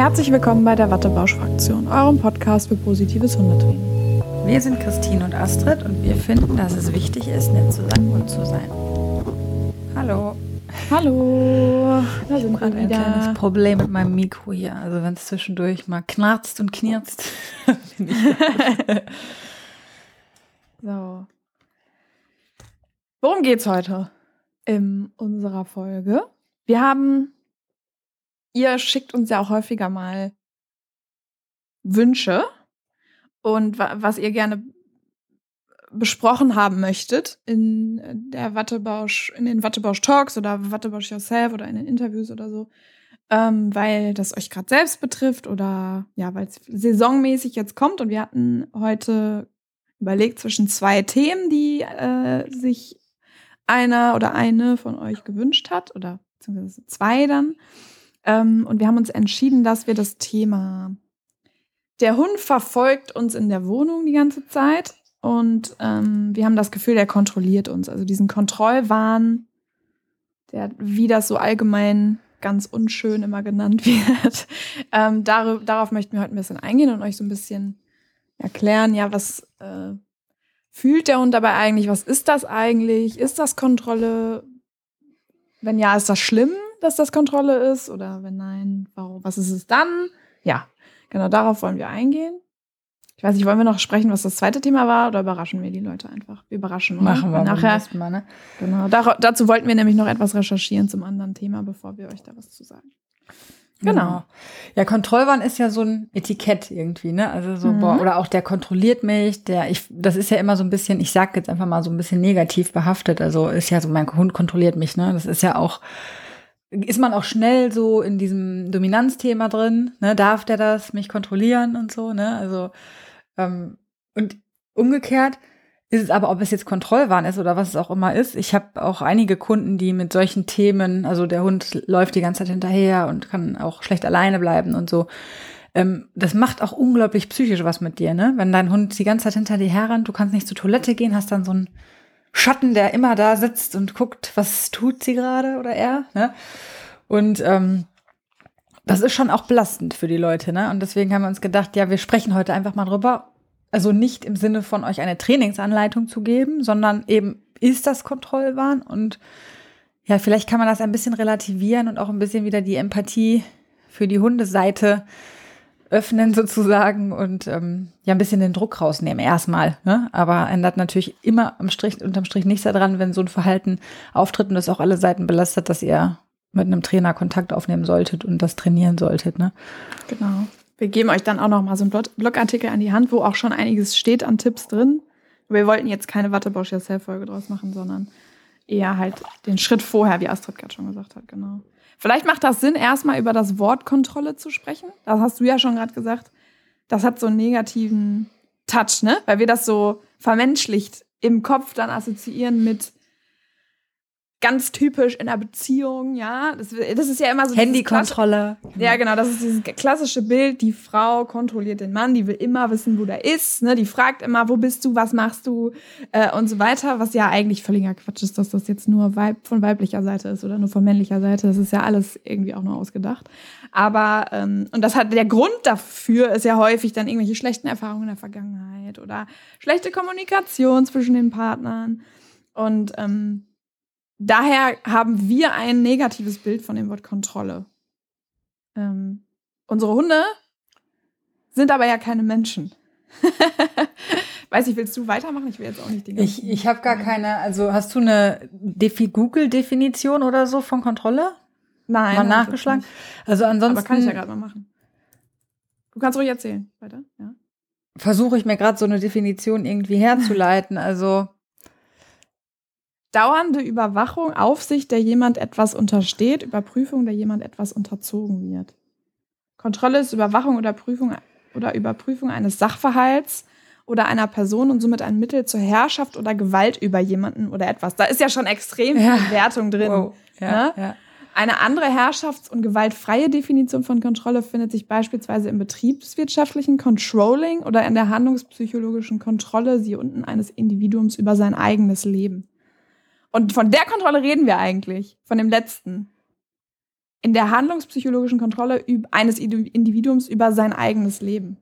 Herzlich willkommen bei der Wattebausch-Fraktion, eurem Podcast für positives Hundetraining. Wir sind Christine und Astrid und wir finden, dass es wichtig ist, nett zu seinem Hund zu sein. Hallo. Hallo. Da ich habe ein kleines Problem mit meinem Mikro hier. Also wenn es zwischendurch mal knarzt und knirzt. so. Worum geht's heute in unserer Folge? Wir haben ihr schickt uns ja auch häufiger mal Wünsche und was ihr gerne besprochen haben möchtet in der Wattebausch, in den Wattebausch Talks oder Wattebausch Yourself oder in den Interviews oder so, ähm, weil das euch gerade selbst betrifft oder ja, weil es saisonmäßig jetzt kommt und wir hatten heute überlegt zwischen zwei Themen, die äh, sich einer oder eine von euch gewünscht hat oder beziehungsweise zwei dann. Ähm, und wir haben uns entschieden, dass wir das Thema der Hund verfolgt uns in der Wohnung die ganze Zeit und ähm, wir haben das Gefühl, der kontrolliert uns. Also diesen Kontrollwahn, der, wie das so allgemein ganz unschön immer genannt wird. ähm, dar darauf möchten wir heute ein bisschen eingehen und euch so ein bisschen erklären, ja, was äh, fühlt der Hund dabei eigentlich? Was ist das eigentlich? Ist das Kontrolle? Wenn ja, ist das schlimm? Dass das Kontrolle ist? Oder wenn nein, warum, was ist es dann? Ja, genau darauf wollen wir eingehen. Ich weiß nicht, wollen wir noch sprechen, was das zweite Thema war, oder überraschen wir die Leute einfach? Wir überraschen oder? Machen wir nachher. Mal, ne? Genau. Dar dazu wollten wir nämlich noch etwas recherchieren zum anderen Thema, bevor wir euch da was zu sagen. Genau. genau. Ja, Kontrollwahn ist ja so ein Etikett irgendwie, ne? Also so, mhm. boah, oder auch der kontrolliert mich, der, ich, das ist ja immer so ein bisschen, ich sag jetzt einfach mal so ein bisschen negativ behaftet. Also ist ja so, mein Hund kontrolliert mich, ne? Das ist ja auch, ist man auch schnell so in diesem Dominanzthema drin, ne? Darf der das mich kontrollieren und so, ne? Also ähm, und umgekehrt ist es aber, ob es jetzt Kontrollwahn ist oder was es auch immer ist. Ich habe auch einige Kunden, die mit solchen Themen, also der Hund läuft die ganze Zeit hinterher und kann auch schlecht alleine bleiben und so. Ähm, das macht auch unglaublich psychisch was mit dir, ne? Wenn dein Hund die ganze Zeit hinter dir herrennt, du kannst nicht zur Toilette gehen, hast dann so ein Schatten, der immer da sitzt und guckt, was tut sie gerade oder er. Ne? Und ähm, das ist schon auch belastend für die Leute. Ne? Und deswegen haben wir uns gedacht, ja, wir sprechen heute einfach mal drüber. Also nicht im Sinne von euch eine Trainingsanleitung zu geben, sondern eben ist das Kontrollwahn und ja, vielleicht kann man das ein bisschen relativieren und auch ein bisschen wieder die Empathie für die Hundeseite öffnen sozusagen und ähm, ja ein bisschen den Druck rausnehmen erstmal. Ne? Aber ändert natürlich immer am Strich, unterm Strich nichts daran, wenn so ein Verhalten auftritt und das auch alle Seiten belastet, dass ihr mit einem Trainer Kontakt aufnehmen solltet und das trainieren solltet. Ne? Genau. Wir geben euch dann auch noch mal so einen Blogartikel an die Hand, wo auch schon einiges steht an Tipps drin. Wir wollten jetzt keine Wattebausch Yourself Folge draus machen, sondern eher halt den Schritt vorher, wie Astrid gerade schon gesagt hat, genau. Vielleicht macht das Sinn, erstmal über das Wort Kontrolle zu sprechen. Das hast du ja schon gerade gesagt. Das hat so einen negativen Touch, ne? Weil wir das so vermenschlicht im Kopf dann assoziieren mit ganz typisch in einer Beziehung, ja. Das, das ist ja immer so. Handykontrolle. Ja, genau. Das ist dieses klassische Bild. Die Frau kontrolliert den Mann, die will immer wissen, wo der ist. Ne? Die fragt immer, wo bist du, was machst du äh, und so weiter. Was ja eigentlich völliger Quatsch ist, dass das jetzt nur Weib von weiblicher Seite ist oder nur von männlicher Seite. Das ist ja alles irgendwie auch nur ausgedacht. Aber, ähm, und das hat der Grund dafür ist ja häufig dann irgendwelche schlechten Erfahrungen in der Vergangenheit oder schlechte Kommunikation zwischen den Partnern. Und ähm, daher haben wir ein negatives Bild von dem Wort Kontrolle. Ähm, unsere Hunde sind aber ja keine Menschen. Weiß ich, willst du weitermachen? Ich will jetzt auch nicht die Ich, ich habe gar keine, also hast du eine Google-Definition oder so von Kontrolle? Nein. Mal nachgeschlagen? Also ansonsten. Aber kann ich ja gerade mal machen. Du kannst ruhig erzählen. Weiter, ja. Versuche ich mir gerade so eine Definition irgendwie herzuleiten. Also dauernde Überwachung, Aufsicht, der jemand etwas untersteht, Überprüfung, der jemand etwas unterzogen wird. Kontrolle ist Überwachung oder Prüfung oder Überprüfung eines Sachverhalts oder einer Person und somit ein Mittel zur Herrschaft oder Gewalt über jemanden oder etwas. Da ist ja schon extrem viel ja. Wertung drin. Wow. Ja, ne? ja. Eine andere herrschafts- und gewaltfreie Definition von Kontrolle findet sich beispielsweise im betriebswirtschaftlichen Controlling oder in der handlungspsychologischen Kontrolle, sie unten eines Individuums über sein eigenes Leben. Und von der Kontrolle reden wir eigentlich, von dem letzten. in der handlungspsychologischen Kontrolle eines Individuums über sein eigenes Leben.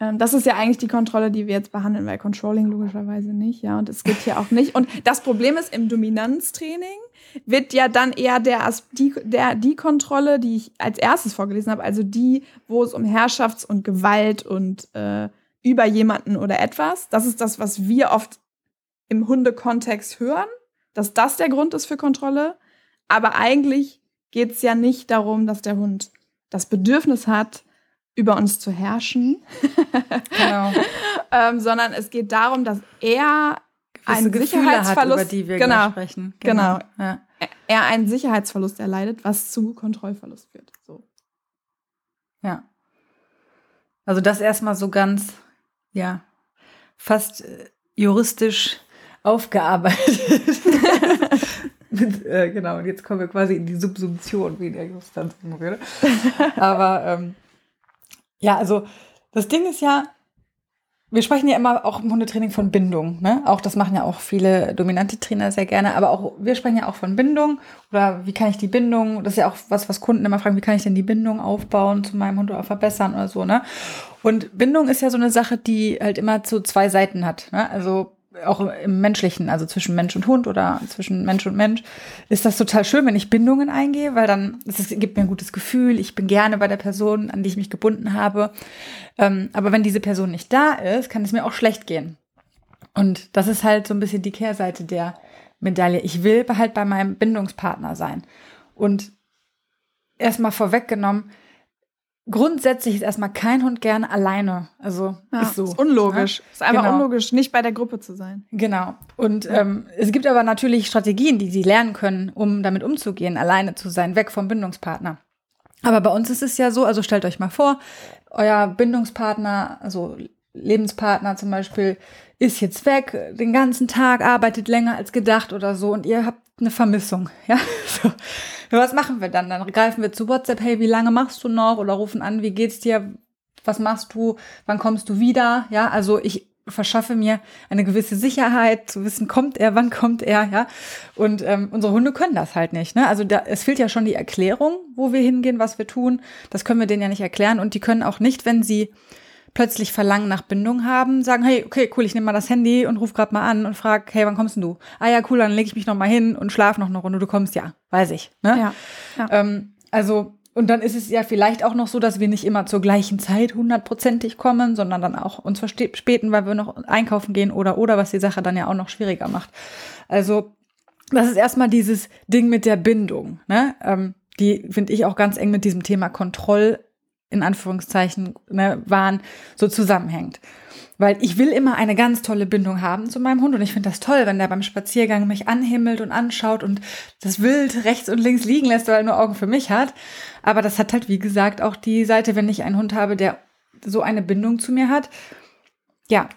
Ähm, das ist ja eigentlich die Kontrolle, die wir jetzt behandeln, weil Controlling logischerweise nicht, ja. Und es geht hier auch nicht. Und das Problem ist, im Dominanztraining wird ja dann eher der, die, der, die Kontrolle, die ich als erstes vorgelesen habe, also die, wo es um Herrschafts- und Gewalt und äh, über jemanden oder etwas, das ist das, was wir oft im Hundekontext hören, dass das der Grund ist für Kontrolle. Aber eigentlich geht es ja nicht darum, dass der Hund das Bedürfnis hat, über uns zu herrschen, genau. ähm, sondern es geht darum, dass er einen Sicherheitsverlust, hat, über die wir genau, sprechen. Genau. genau. Ja. Er einen Sicherheitsverlust erleidet, was zu Kontrollverlust führt. So. Ja. Also das erstmal so ganz, ja, fast äh, juristisch aufgearbeitet. Mit, äh, genau, und jetzt kommen wir quasi in die Subsumption, wie in der Justanz rede. Aber ähm, ja, also das Ding ist ja, wir sprechen ja immer auch im Hundetraining von Bindung. Ne? Auch das machen ja auch viele dominante Trainer sehr gerne. Aber auch wir sprechen ja auch von Bindung oder wie kann ich die Bindung? Das ist ja auch was, was Kunden immer fragen: Wie kann ich denn die Bindung aufbauen zu meinem Hund oder verbessern oder so. Ne? Und Bindung ist ja so eine Sache, die halt immer so zwei Seiten hat. Ne? Also auch im Menschlichen, also zwischen Mensch und Hund oder zwischen Mensch und Mensch, ist das total schön, wenn ich Bindungen eingehe, weil dann es gibt mir ein gutes Gefühl, ich bin gerne bei der Person, an die ich mich gebunden habe. Ähm, aber wenn diese Person nicht da ist, kann es mir auch schlecht gehen. Und das ist halt so ein bisschen die Kehrseite der Medaille. Ich will halt bei meinem Bindungspartner sein. Und erstmal vorweggenommen, grundsätzlich ist erstmal kein Hund gerne alleine. Also ja, ist so. Ist unlogisch. Ja? Ist einfach genau. unlogisch, nicht bei der Gruppe zu sein. Genau. Und ja. ähm, es gibt aber natürlich Strategien, die sie lernen können, um damit umzugehen, alleine zu sein, weg vom Bindungspartner. Aber bei uns ist es ja so, also stellt euch mal vor, euer Bindungspartner, also Lebenspartner zum Beispiel, ist jetzt weg, den ganzen Tag, arbeitet länger als gedacht oder so und ihr habt eine Vermissung, ja. So. Was machen wir dann? Dann greifen wir zu WhatsApp, hey, wie lange machst du noch? Oder rufen an, wie geht's dir? Was machst du? Wann kommst du wieder? Ja, also ich verschaffe mir eine gewisse Sicherheit, zu wissen, kommt er, wann kommt er, ja. Und ähm, unsere Hunde können das halt nicht. Ne? Also da, es fehlt ja schon die Erklärung, wo wir hingehen, was wir tun. Das können wir denen ja nicht erklären. Und die können auch nicht, wenn sie plötzlich Verlangen nach Bindung haben, sagen, hey, okay, cool, ich nehme mal das Handy und ruf gerade mal an und frag, hey, wann kommst denn du? Ah ja, cool, dann lege ich mich noch mal hin und schlaf noch eine Runde. Du kommst ja, weiß ich. Ne? Ja. ja. Ähm, also und dann ist es ja vielleicht auch noch so, dass wir nicht immer zur gleichen Zeit hundertprozentig kommen, sondern dann auch uns verspäten, weil wir noch einkaufen gehen oder oder, was die Sache dann ja auch noch schwieriger macht. Also das ist erstmal dieses Ding mit der Bindung. Ne? Ähm, die finde ich auch ganz eng mit diesem Thema Kontroll in Anführungszeichen ne, waren, so zusammenhängt. Weil ich will immer eine ganz tolle Bindung haben zu meinem Hund und ich finde das toll, wenn der beim Spaziergang mich anhimmelt und anschaut und das Wild rechts und links liegen lässt, weil er nur Augen für mich hat. Aber das hat halt, wie gesagt, auch die Seite, wenn ich einen Hund habe, der so eine Bindung zu mir hat, ja,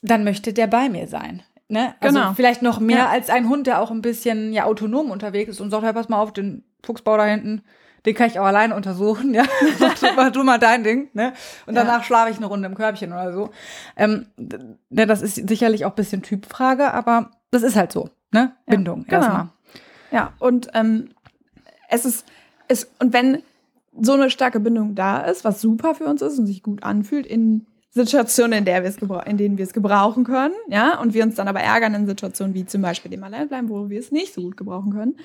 dann möchte der bei mir sein. Ne? Also genau. vielleicht noch mehr ja. als ein Hund, der auch ein bisschen ja autonom unterwegs ist und sagt, hey, pass mal auf, den Fuchsbau da hinten, den kann ich auch alleine untersuchen, ja. mach, du mal dein Ding, ne? Und danach ja. schlafe ich eine Runde im Körbchen oder so. Ähm, ne, das ist sicherlich auch ein bisschen Typfrage, aber das ist halt so, ne? Bindung ja, genau. erstmal. Ja, und ähm, es ist, es, und wenn so eine starke Bindung da ist, was super für uns ist und sich gut anfühlt in Situationen, in, der in denen wir es gebrauchen können, ja, und wir uns dann aber ärgern in Situationen wie zum Beispiel dem Alleinbleiben, wo wir es nicht so gut gebrauchen können,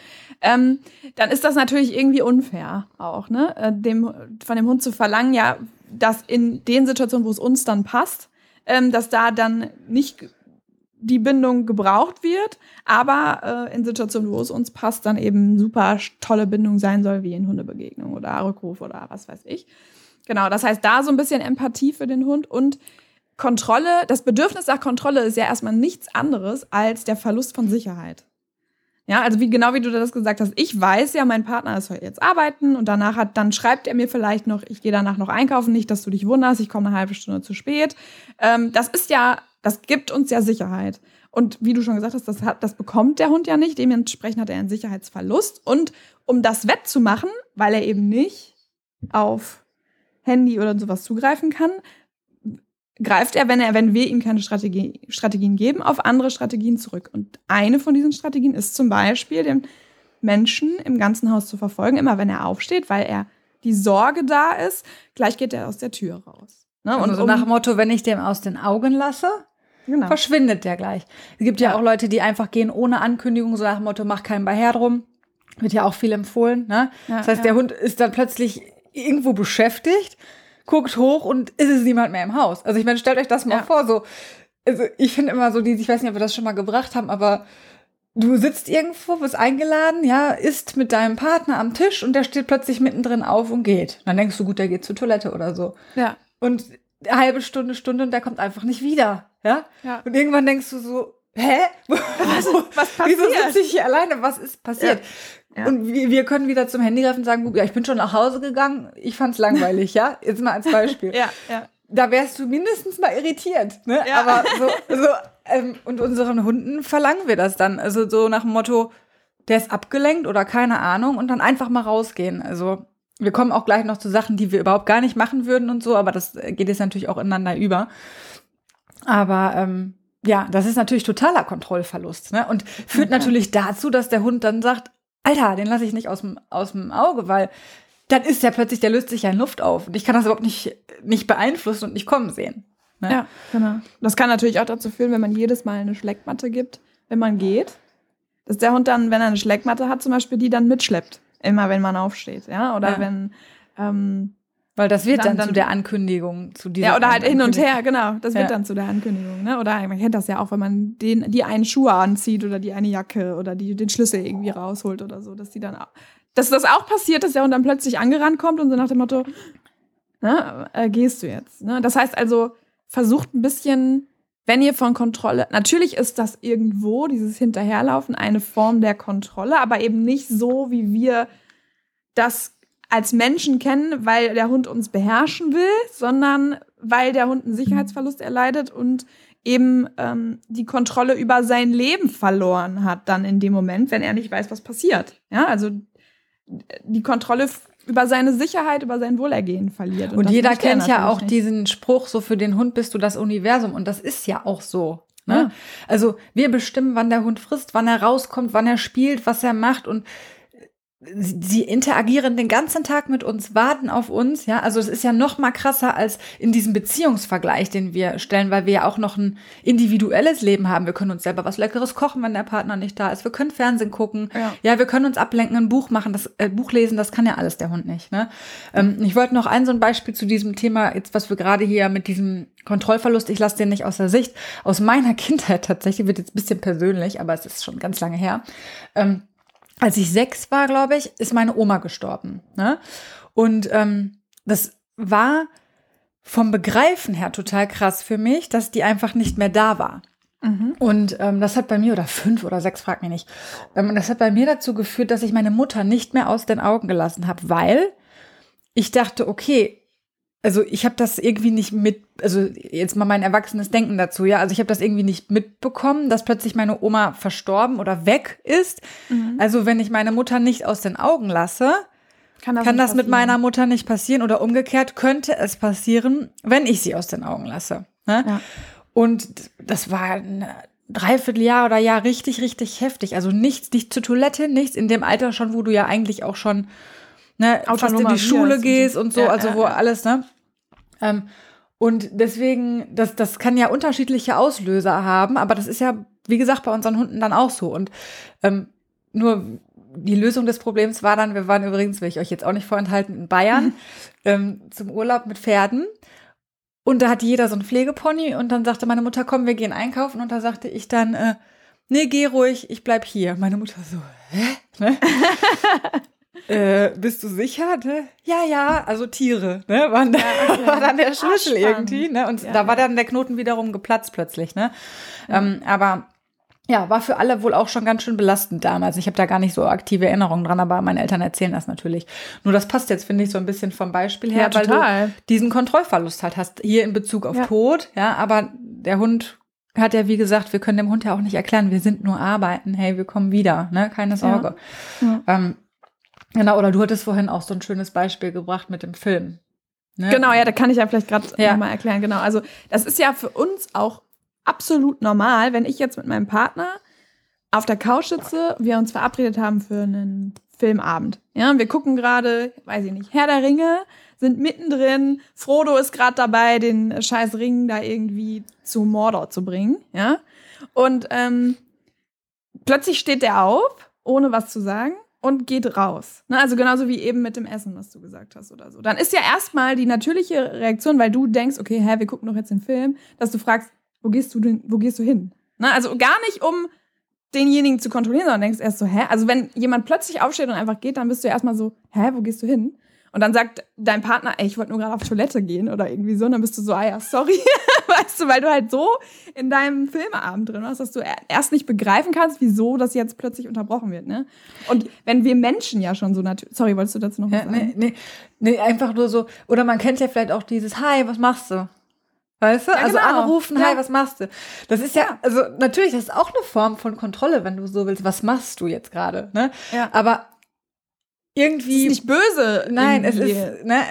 ähm, dann ist das natürlich irgendwie unfair auch, ne, äh, dem, von dem Hund zu verlangen, ja, dass in den Situationen, wo es uns dann passt, ähm, dass da dann nicht die Bindung gebraucht wird, aber äh, in Situationen, wo es uns passt, dann eben super tolle Bindung sein soll, wie in Hundebegegnung oder Rückruf oder was weiß ich. Genau, das heißt, da so ein bisschen Empathie für den Hund und Kontrolle. Das Bedürfnis nach Kontrolle ist ja erstmal nichts anderes als der Verlust von Sicherheit. Ja, also wie genau wie du das gesagt hast, ich weiß ja, mein Partner ist heute jetzt arbeiten und danach hat, dann schreibt er mir vielleicht noch, ich gehe danach noch einkaufen, nicht, dass du dich wunderst, ich komme eine halbe Stunde zu spät. Ähm, das ist ja, das gibt uns ja Sicherheit. Und wie du schon gesagt hast, das, hat, das bekommt der Hund ja nicht. Dementsprechend hat er einen Sicherheitsverlust. Und um das wettzumachen, weil er eben nicht auf Handy oder sowas zugreifen kann, greift er, wenn er, wenn wir ihm keine Strategie, Strategien geben, auf andere Strategien zurück. Und eine von diesen Strategien ist zum Beispiel, den Menschen im ganzen Haus zu verfolgen, immer wenn er aufsteht, weil er die Sorge da ist, gleich geht er aus der Tür raus. Ne? Und also so nach dem Motto, wenn ich dem aus den Augen lasse, genau. verschwindet der gleich. Es gibt ja. ja. auch Leute, die einfach gehen ohne Ankündigung, so nach dem Motto, mach keinen bei her drum. Wird ja auch viel empfohlen. Ne? Ja, das heißt, ja. der Hund ist dann plötzlich irgendwo beschäftigt, guckt hoch und ist es niemand mehr im Haus. Also ich meine, stellt euch das mal vor, so. Also ich finde immer so, die, ich weiß nicht, ob wir das schon mal gebracht haben, aber du sitzt irgendwo, bist eingeladen, ja, isst mit deinem Partner am Tisch und der steht plötzlich mittendrin auf und geht. Dann denkst du, gut, der geht zur Toilette oder so. Ja. Und eine halbe Stunde, Stunde und der kommt einfach nicht wieder. Ja. ja. Und irgendwann denkst du so, hä? Was, was passiert? Wieso sitze ich hier alleine? Was ist passiert? Ja. Ja. Und wir, wir können wieder zum Handy greifen und sagen, ja, ich bin schon nach Hause gegangen, ich fand's langweilig, ja? Jetzt mal als Beispiel. ja, ja. Da wärst du mindestens mal irritiert, ne? Ja. Aber so, so ähm, und unseren Hunden verlangen wir das dann. Also so nach dem Motto, der ist abgelenkt oder keine Ahnung und dann einfach mal rausgehen. Also wir kommen auch gleich noch zu Sachen, die wir überhaupt gar nicht machen würden und so, aber das geht jetzt natürlich auch ineinander über. Aber ähm, ja, das ist natürlich totaler Kontrollverlust ne? und führt okay. natürlich dazu, dass der Hund dann sagt, Alter, den lasse ich nicht aus dem, aus dem Auge, weil dann ist ja plötzlich, der löst sich ja in Luft auf und ich kann das überhaupt nicht, nicht beeinflussen und nicht kommen sehen. Ne? Ja, genau. Das kann natürlich auch dazu führen, wenn man jedes Mal eine Schleckmatte gibt, wenn man geht, dass der Hund dann, wenn er eine Schleckmatte hat, zum Beispiel die dann mitschleppt, immer wenn man aufsteht, ja, oder ja. wenn ähm, weil das wird dann, dann, dann, zu der Ankündigung, zu dieser. Ja, oder halt hin und her, genau. Das wird ja. dann zu der Ankündigung, ne? Oder man kennt das ja auch, wenn man den, die einen Schuh anzieht oder die eine Jacke oder die den Schlüssel irgendwie rausholt oder so, dass die dann, auch, dass das auch passiert, dass der Hund dann plötzlich angerannt kommt und so nach dem Motto, ne, äh, gehst du jetzt, ne? Das heißt also, versucht ein bisschen, wenn ihr von Kontrolle, natürlich ist das irgendwo, dieses Hinterherlaufen, eine Form der Kontrolle, aber eben nicht so, wie wir das als Menschen kennen, weil der Hund uns beherrschen will, sondern weil der Hund einen Sicherheitsverlust erleidet und eben ähm, die Kontrolle über sein Leben verloren hat, dann in dem Moment, wenn er nicht weiß, was passiert. Ja, also die Kontrolle über seine Sicherheit, über sein Wohlergehen verliert. Und, und jeder kennt ja auch nicht. diesen Spruch, so für den Hund bist du das Universum. Und das ist ja auch so. Ne? Ja. Also wir bestimmen, wann der Hund frisst, wann er rauskommt, wann er spielt, was er macht. Und sie interagieren den ganzen Tag mit uns, warten auf uns, ja. Also es ist ja noch mal krasser als in diesem Beziehungsvergleich, den wir stellen, weil wir ja auch noch ein individuelles Leben haben. Wir können uns selber was Leckeres kochen, wenn der Partner nicht da ist. Wir können Fernsehen gucken. Ja, ja wir können uns ablenken, ein Buch machen, das äh, Buch lesen, das kann ja alles der Hund nicht. Ne? Ähm, ich wollte noch ein so ein Beispiel zu diesem Thema, jetzt was wir gerade hier mit diesem Kontrollverlust, ich lasse den nicht aus der Sicht, aus meiner Kindheit tatsächlich, wird jetzt ein bisschen persönlich, aber es ist schon ganz lange her. Ähm, als ich sechs war, glaube ich, ist meine Oma gestorben. Ne? Und ähm, das war vom Begreifen her total krass für mich, dass die einfach nicht mehr da war. Mhm. Und ähm, das hat bei mir, oder fünf oder sechs, frag mich nicht, ähm, das hat bei mir dazu geführt, dass ich meine Mutter nicht mehr aus den Augen gelassen habe, weil ich dachte, okay, also ich habe das irgendwie nicht mit, also jetzt mal mein erwachsenes Denken dazu, ja, also ich habe das irgendwie nicht mitbekommen, dass plötzlich meine Oma verstorben oder weg ist. Mhm. Also wenn ich meine Mutter nicht aus den Augen lasse, kann das, kann das mit meiner Mutter nicht passieren oder umgekehrt könnte es passieren, wenn ich sie aus den Augen lasse. Ne? Ja. Und das war ein Dreivierteljahr oder Jahr richtig, richtig heftig. Also nichts, nicht zur Toilette, nichts in dem Alter schon, wo du ja eigentlich auch schon ne, fast in die Schule gehst und so, ja, also wo ja. alles, ne? Ähm, und deswegen, das, das kann ja unterschiedliche Auslöser haben, aber das ist ja, wie gesagt, bei unseren Hunden dann auch so. Und ähm, nur die Lösung des Problems war dann, wir waren übrigens, will ich euch jetzt auch nicht vorenthalten, in Bayern ähm, zum Urlaub mit Pferden. Und da hatte jeder so ein Pflegepony und dann sagte meine Mutter, komm, wir gehen einkaufen. Und da sagte ich dann, äh, nee, geh ruhig, ich bleib hier. Meine Mutter so, hä? Ne? Äh, bist du sicher? Ne? Ja, ja, also Tiere, ne? War, ja, okay. war dann der Schlüssel Ach, irgendwie, ne? Und ja, da war dann der Knoten wiederum geplatzt plötzlich, ne? Ja. Ähm, aber ja, war für alle wohl auch schon ganz schön belastend damals. Ich habe da gar nicht so aktive Erinnerungen dran, aber meine Eltern erzählen das natürlich. Nur das passt jetzt, finde ich, so ein bisschen vom Beispiel her, ja, weil du diesen Kontrollverlust halt hast, hier in Bezug auf ja. Tod, ja, aber der Hund hat ja, wie gesagt, wir können dem Hund ja auch nicht erklären, wir sind nur arbeiten, hey, wir kommen wieder, ne, keine Sorge. Ja. Ähm, Genau, oder du hattest vorhin auch so ein schönes Beispiel gebracht mit dem Film. Ne? Genau, ja, da kann ich ja vielleicht gerade ja. nochmal erklären. Genau, also das ist ja für uns auch absolut normal, wenn ich jetzt mit meinem Partner auf der Couch sitze, wir uns verabredet haben für einen Filmabend. Ja, wir gucken gerade, weiß ich nicht, Herr der Ringe, sind mittendrin. Frodo ist gerade dabei, den scheiß Ring da irgendwie zu Mordor zu bringen. Ja, und ähm, plötzlich steht der auf, ohne was zu sagen und geht raus. Ne? Also genauso wie eben mit dem Essen, was du gesagt hast oder so. Dann ist ja erstmal die natürliche Reaktion, weil du denkst, okay, hä, wir gucken doch jetzt den Film, dass du fragst, wo gehst du denn, wo gehst du hin? Ne? Also gar nicht um denjenigen zu kontrollieren, sondern denkst erst so, hä? Also wenn jemand plötzlich aufsteht und einfach geht, dann bist du erstmal so, hä, wo gehst du hin? Und dann sagt dein Partner, ey, ich wollte nur gerade auf Toilette gehen oder irgendwie so. Und dann bist du so, ah ja, sorry. weißt du, weil du halt so in deinem Filmeabend drin warst, dass du erst nicht begreifen kannst, wieso das jetzt plötzlich unterbrochen wird. Ne? Und wenn wir Menschen ja schon so natürlich. Sorry, wolltest du dazu noch was ja, sagen? Nee, nee, nee, einfach nur so. Oder man kennt ja vielleicht auch dieses, hi, was machst du? Weißt du? Ja, also genau. anrufen, ja. hi, was machst du? Das ist ja, ja, also natürlich, das ist auch eine Form von Kontrolle, wenn du so willst. Was machst du jetzt gerade? Ne? Ja. Aber irgendwie. Es ist nicht böse. Nein, irgendwie. es ist, ne,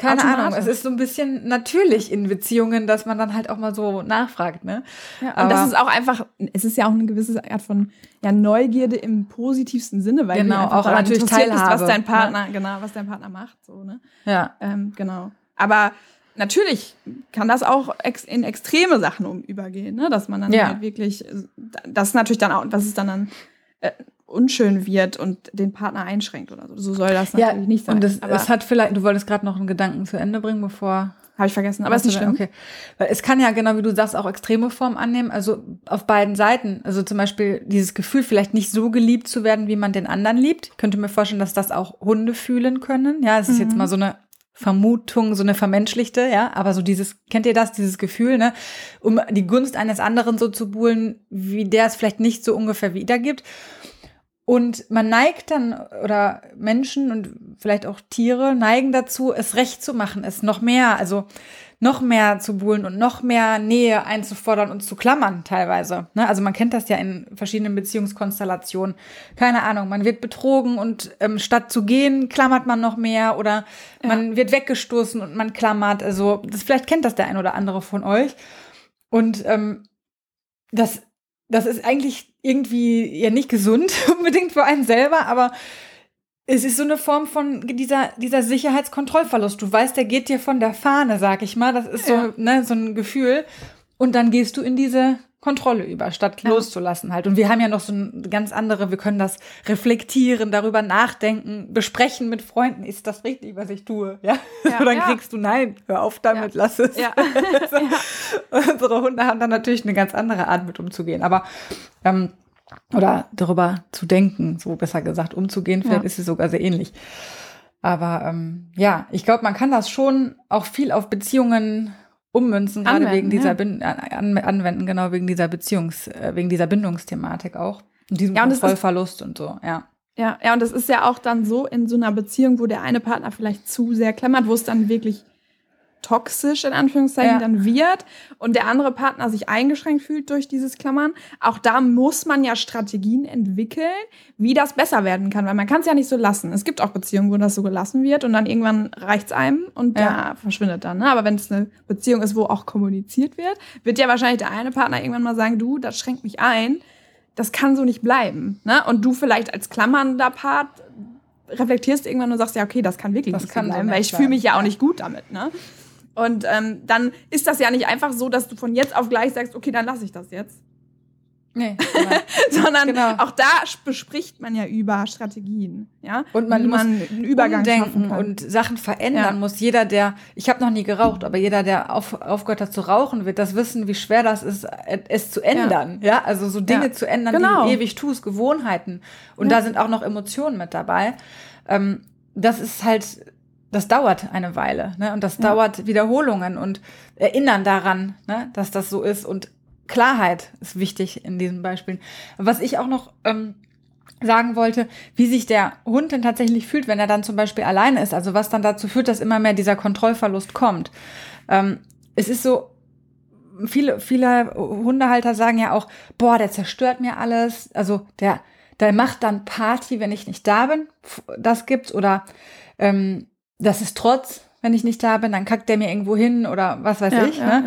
keine Ahnung. Es ist so ein bisschen natürlich in Beziehungen, dass man dann halt auch mal so nachfragt, ne? Ja, und das ist auch einfach, es ist ja auch eine gewisse Art von ja, Neugierde im positivsten Sinne, weil genau, du auch natürlich Teilhabe, bist, was dein ne? Partner, ne? genau, was dein Partner macht, so, ne? Ja. Ähm, genau. Aber natürlich kann das auch ex in extreme Sachen um übergehen, ne? Dass man dann ja. halt wirklich, das ist natürlich dann auch, was ist dann dann äh, unschön wird und den Partner einschränkt oder so. So soll das natürlich ja, nicht sein. Und es, es hat vielleicht, du wolltest gerade noch einen Gedanken zu Ende bringen, bevor. Habe ich vergessen, aber ist nicht schlimm. Okay. Weil es kann ja, genau wie du sagst, auch extreme Formen annehmen. Also auf beiden Seiten. Also zum Beispiel dieses Gefühl, vielleicht nicht so geliebt zu werden, wie man den anderen liebt. Ich könnte mir vorstellen, dass das auch Hunde fühlen können. Ja, es ist mhm. jetzt mal so eine Vermutung, so eine vermenschlichte, ja, aber so dieses, kennt ihr das, dieses Gefühl, ne, um die Gunst eines anderen so zu buhlen, wie der es vielleicht nicht so ungefähr wiedergibt. Und man neigt dann, oder Menschen und vielleicht auch Tiere neigen dazu, es recht zu machen, es noch mehr, also noch mehr zu buhlen und noch mehr Nähe einzufordern und zu klammern teilweise. Ne? Also man kennt das ja in verschiedenen Beziehungskonstellationen. Keine Ahnung, man wird betrogen und ähm, statt zu gehen, klammert man noch mehr oder ja. man wird weggestoßen und man klammert. Also das, vielleicht kennt das der ein oder andere von euch. Und ähm, das das ist eigentlich irgendwie ja nicht gesund unbedingt für einen selber, aber es ist so eine Form von dieser, dieser Sicherheitskontrollverlust. Du weißt, der geht dir von der Fahne, sag ich mal. Das ist so, ja. ne, so ein Gefühl. Und dann gehst du in diese Kontrolle über, statt ja. loszulassen halt. Und wir haben ja noch so ein ganz andere, wir können das reflektieren, darüber nachdenken, besprechen mit Freunden, ist das richtig, was ich tue? Ja. ja Und dann ja. kriegst du, nein, hör auf damit, lass es. Ja. Unsere Hunde haben dann natürlich eine ganz andere Art mit umzugehen. Aber ähm, oder darüber zu denken, so besser gesagt, umzugehen, vielleicht ist es sogar sehr ähnlich. Aber ähm, ja, ich glaube, man kann das schon auch viel auf Beziehungen ummünzen, gerade wegen dieser Bin an, anwenden, genau wegen dieser Beziehungs, äh, wegen dieser Bindungsthematik auch. Und diesem ja, und Kontrollverlust und so, ja. Ja, ja, und es ist ja auch dann so in so einer Beziehung, wo der eine Partner vielleicht zu sehr klammert, wo es dann wirklich toxisch in Anführungszeichen ja. dann wird und der andere Partner sich eingeschränkt fühlt durch dieses Klammern. Auch da muss man ja Strategien entwickeln, wie das besser werden kann, weil man kann es ja nicht so lassen. Es gibt auch Beziehungen, wo das so gelassen wird und dann irgendwann reicht's einem und ja. der verschwindet dann. Ne? Aber wenn es eine Beziehung ist, wo auch kommuniziert wird, wird ja wahrscheinlich der eine Partner irgendwann mal sagen, du, das schränkt mich ein. Das kann so nicht bleiben. Ne? Und du vielleicht als klammernder Part reflektierst irgendwann und sagst, ja, okay, das kann wirklich das nicht kann bleiben, so weil ich fühle mich ja auch nicht gut damit. Ne? Und ähm, dann ist das ja nicht einfach so, dass du von jetzt auf gleich sagst, okay, dann lasse ich das jetzt. Nee, sondern genau. auch da bespricht man ja über Strategien, ja. Und man muss man einen Übergang denken und Sachen verändern ja. muss. Jeder, der, ich habe noch nie geraucht, aber jeder, der auf, aufgehört hat zu rauchen, wird das wissen, wie schwer das ist, es zu ändern, ja. ja? Also so Dinge ja. zu ändern, genau. die du ewig tust, Gewohnheiten. Und da sind auch noch Emotionen mit dabei. Ähm, das ist halt das dauert eine Weile, ne? Und das ja. dauert Wiederholungen und Erinnern daran, ne? dass das so ist. Und Klarheit ist wichtig in diesen Beispielen. Was ich auch noch ähm, sagen wollte, wie sich der Hund denn tatsächlich fühlt, wenn er dann zum Beispiel alleine ist. Also was dann dazu führt, dass immer mehr dieser Kontrollverlust kommt. Ähm, es ist so, viele, viele Hundehalter sagen ja auch, boah, der zerstört mir alles. Also der, der macht dann Party, wenn ich nicht da bin. Das gibt's. Oder ähm, das ist Trotz, wenn ich nicht da bin, dann kackt der mir irgendwo hin oder was weiß ja, ich. Ja, ne?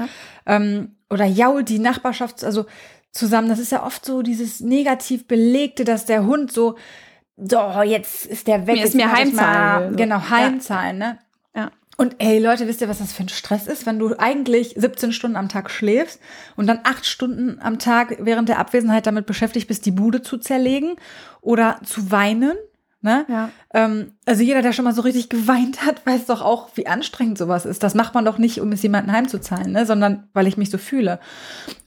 ja. Ähm, oder jault die Nachbarschaft, also zusammen. Das ist ja oft so dieses negativ belegte, dass der Hund so, so, jetzt ist der weg. Mir ist mir Heimzahlen. Genau, Heimzahlen, ne? Und ey, Leute, wisst ihr, was das für ein Stress ist, wenn du eigentlich 17 Stunden am Tag schläfst und dann acht Stunden am Tag während der Abwesenheit damit beschäftigt bist, die Bude zu zerlegen oder zu weinen? Ne? Ja. Ähm, also jeder, der schon mal so richtig geweint hat, weiß doch auch, wie anstrengend sowas ist. Das macht man doch nicht, um es jemandem heimzuzahlen, ne? sondern weil ich mich so fühle.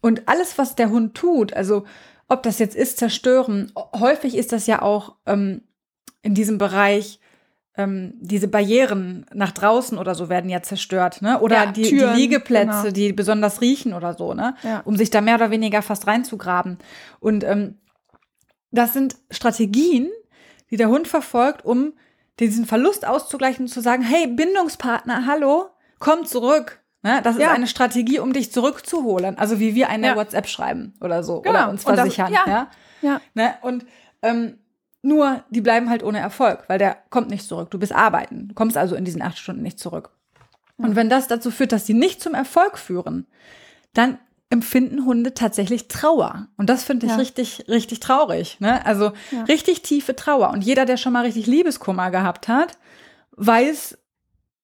Und alles, was der Hund tut, also ob das jetzt ist, zerstören, häufig ist das ja auch ähm, in diesem Bereich, ähm, diese Barrieren nach draußen oder so werden ja zerstört, ne? Oder Ja, die, Türen, die Liegeplätze, genau. die besonders riechen oder so, ne? Ja. Um sich da mehr oder weniger fast reinzugraben. Und ähm, das sind Strategien, die der Hund verfolgt, um diesen Verlust auszugleichen und zu sagen, hey, Bindungspartner, hallo, komm zurück. Ne? Das ist Ja. eine Strategie, um dich zurückzuholen. Also wie wir eine Ja. WhatsApp schreiben oder so. Genau. Oder uns Und das- versichern. ja. ja? Ja. Ne? Und ähm, nur, die bleiben halt ohne Erfolg, weil der kommt nicht zurück. Du bist arbeiten. Du kommst also in diesen acht Stunden nicht zurück. Und wenn das dazu führt, dass sie nicht zum Erfolg führen, dann empfinden Hunde tatsächlich Trauer. Und das finde ich Ja. richtig, richtig traurig. Ne? Also Ja. richtig tiefe Trauer. Und jeder, der schon mal richtig Liebeskummer gehabt hat, weiß,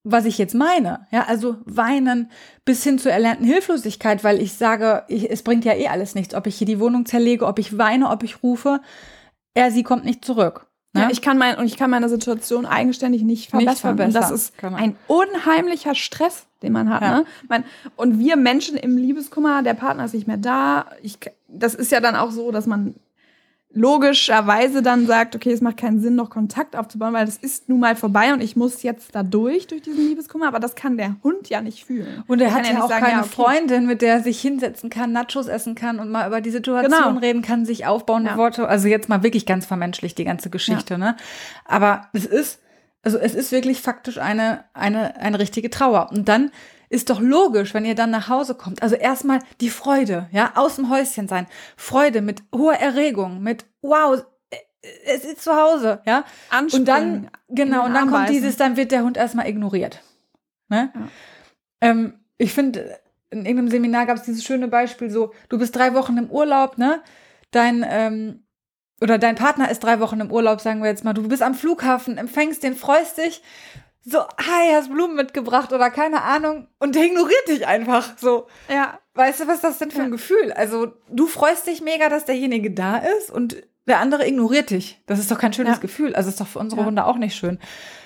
was ich jetzt meine. Ja, also weinen bis hin zur erlernten Hilflosigkeit, weil ich sage, ich, es bringt ja eh alles nichts, ob ich hier die Wohnung zerlege, ob ich weine, ob ich rufe. Er, sie kommt nicht zurück. Ne? Ja, ich kann mein, und ich kann meine Situation eigenständig nicht verbessern. verbessern, Und das ist genau. ein unheimlicher Stress, den man hat. Ja. Ne? Man, und wir Menschen im Liebeskummer, der Partner ist nicht mehr da. Ich, das ist ja dann auch so, dass man logischerweise dann sagt, okay, es macht keinen Sinn, noch Kontakt aufzubauen, weil das ist nun mal vorbei und ich muss jetzt da durch, durch diesen Liebeskummer, aber das kann der Hund ja nicht fühlen. Und er Der hat ja, auch sagen, keine ja, okay. Freundin, mit der er sich hinsetzen kann, Nachos essen kann und mal über die Situation Genau. reden kann, sich aufbauen Ja. Worte. Also jetzt mal wirklich ganz vermenschlicht die ganze Geschichte, ne? Aber es ist, also es ist wirklich faktisch eine, eine, eine richtige Trauer. Und dann ist doch logisch, wenn ihr dann nach Hause kommt. Also erstmal die Freude, ja, aus dem Häuschen sein. Freude mit hoher Erregung, mit wow, es ist zu Hause, ja. Und dann, Anspringen, genau, und dann kommt dieses, dann wird der Hund erstmal ignoriert. Ne? Ja. Ähm, ich finde, in irgendeinem Seminar gab es dieses schöne Beispiel, so, du bist drei Wochen im Urlaub, ne? Dein, ähm, oder dein Partner ist drei Wochen im Urlaub, sagen wir jetzt mal, du bist am Flughafen, empfängst den, freust dich, so, hi, hast Blumen mitgebracht oder keine Ahnung, und der ignoriert dich einfach so. Ja, Weißt du, was das denn für ein Ja. Gefühl? Also, du freust dich mega, dass derjenige da ist und der andere ignoriert dich. Das ist doch kein schönes Ja. Gefühl. Also, ist doch für unsere Ja. Hunde auch nicht schön.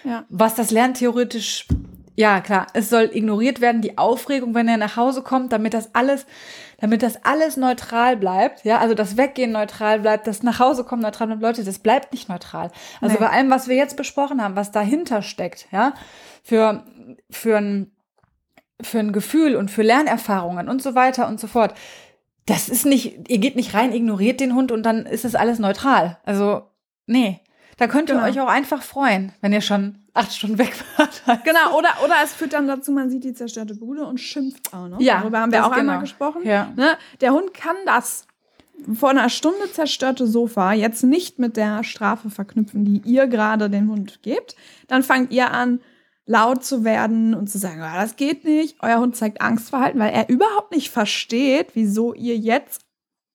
ja. Was das Lernen theoretisch, ja klar, es soll ignoriert werden, die Aufregung, wenn er nach Hause kommt, damit das alles, damit das alles neutral bleibt, ja, also das Weggehen neutral bleibt, das nach Hause kommen neutral bleibt, Leute, das bleibt nicht neutral. Also Nee. bei allem, was wir jetzt besprochen haben, was dahinter steckt, ja, für, für ein, für ein Gefühl und für Lernerfahrungen und so weiter und so fort. Das ist nicht, ihr geht nicht rein, ignoriert den Hund und dann ist es alles neutral. Also, nee. Da könnt ihr Genau. euch auch einfach freuen, wenn ihr schon acht Stunden weg wart. Genau, oder, oder es führt dann dazu, man sieht die zerstörte Bude und schimpft auch noch. Ja, Darüber haben wir auch einmal genau. gesprochen. Ja. Ne? Der Hund kann das vor einer Stunde zerstörte Sofa jetzt nicht mit der Strafe verknüpfen, die ihr gerade dem Hund gebt. Dann fangt ihr an, laut zu werden und zu sagen, ah, das geht nicht. Euer Hund zeigt Angstverhalten, weil er überhaupt nicht versteht, wieso ihr jetzt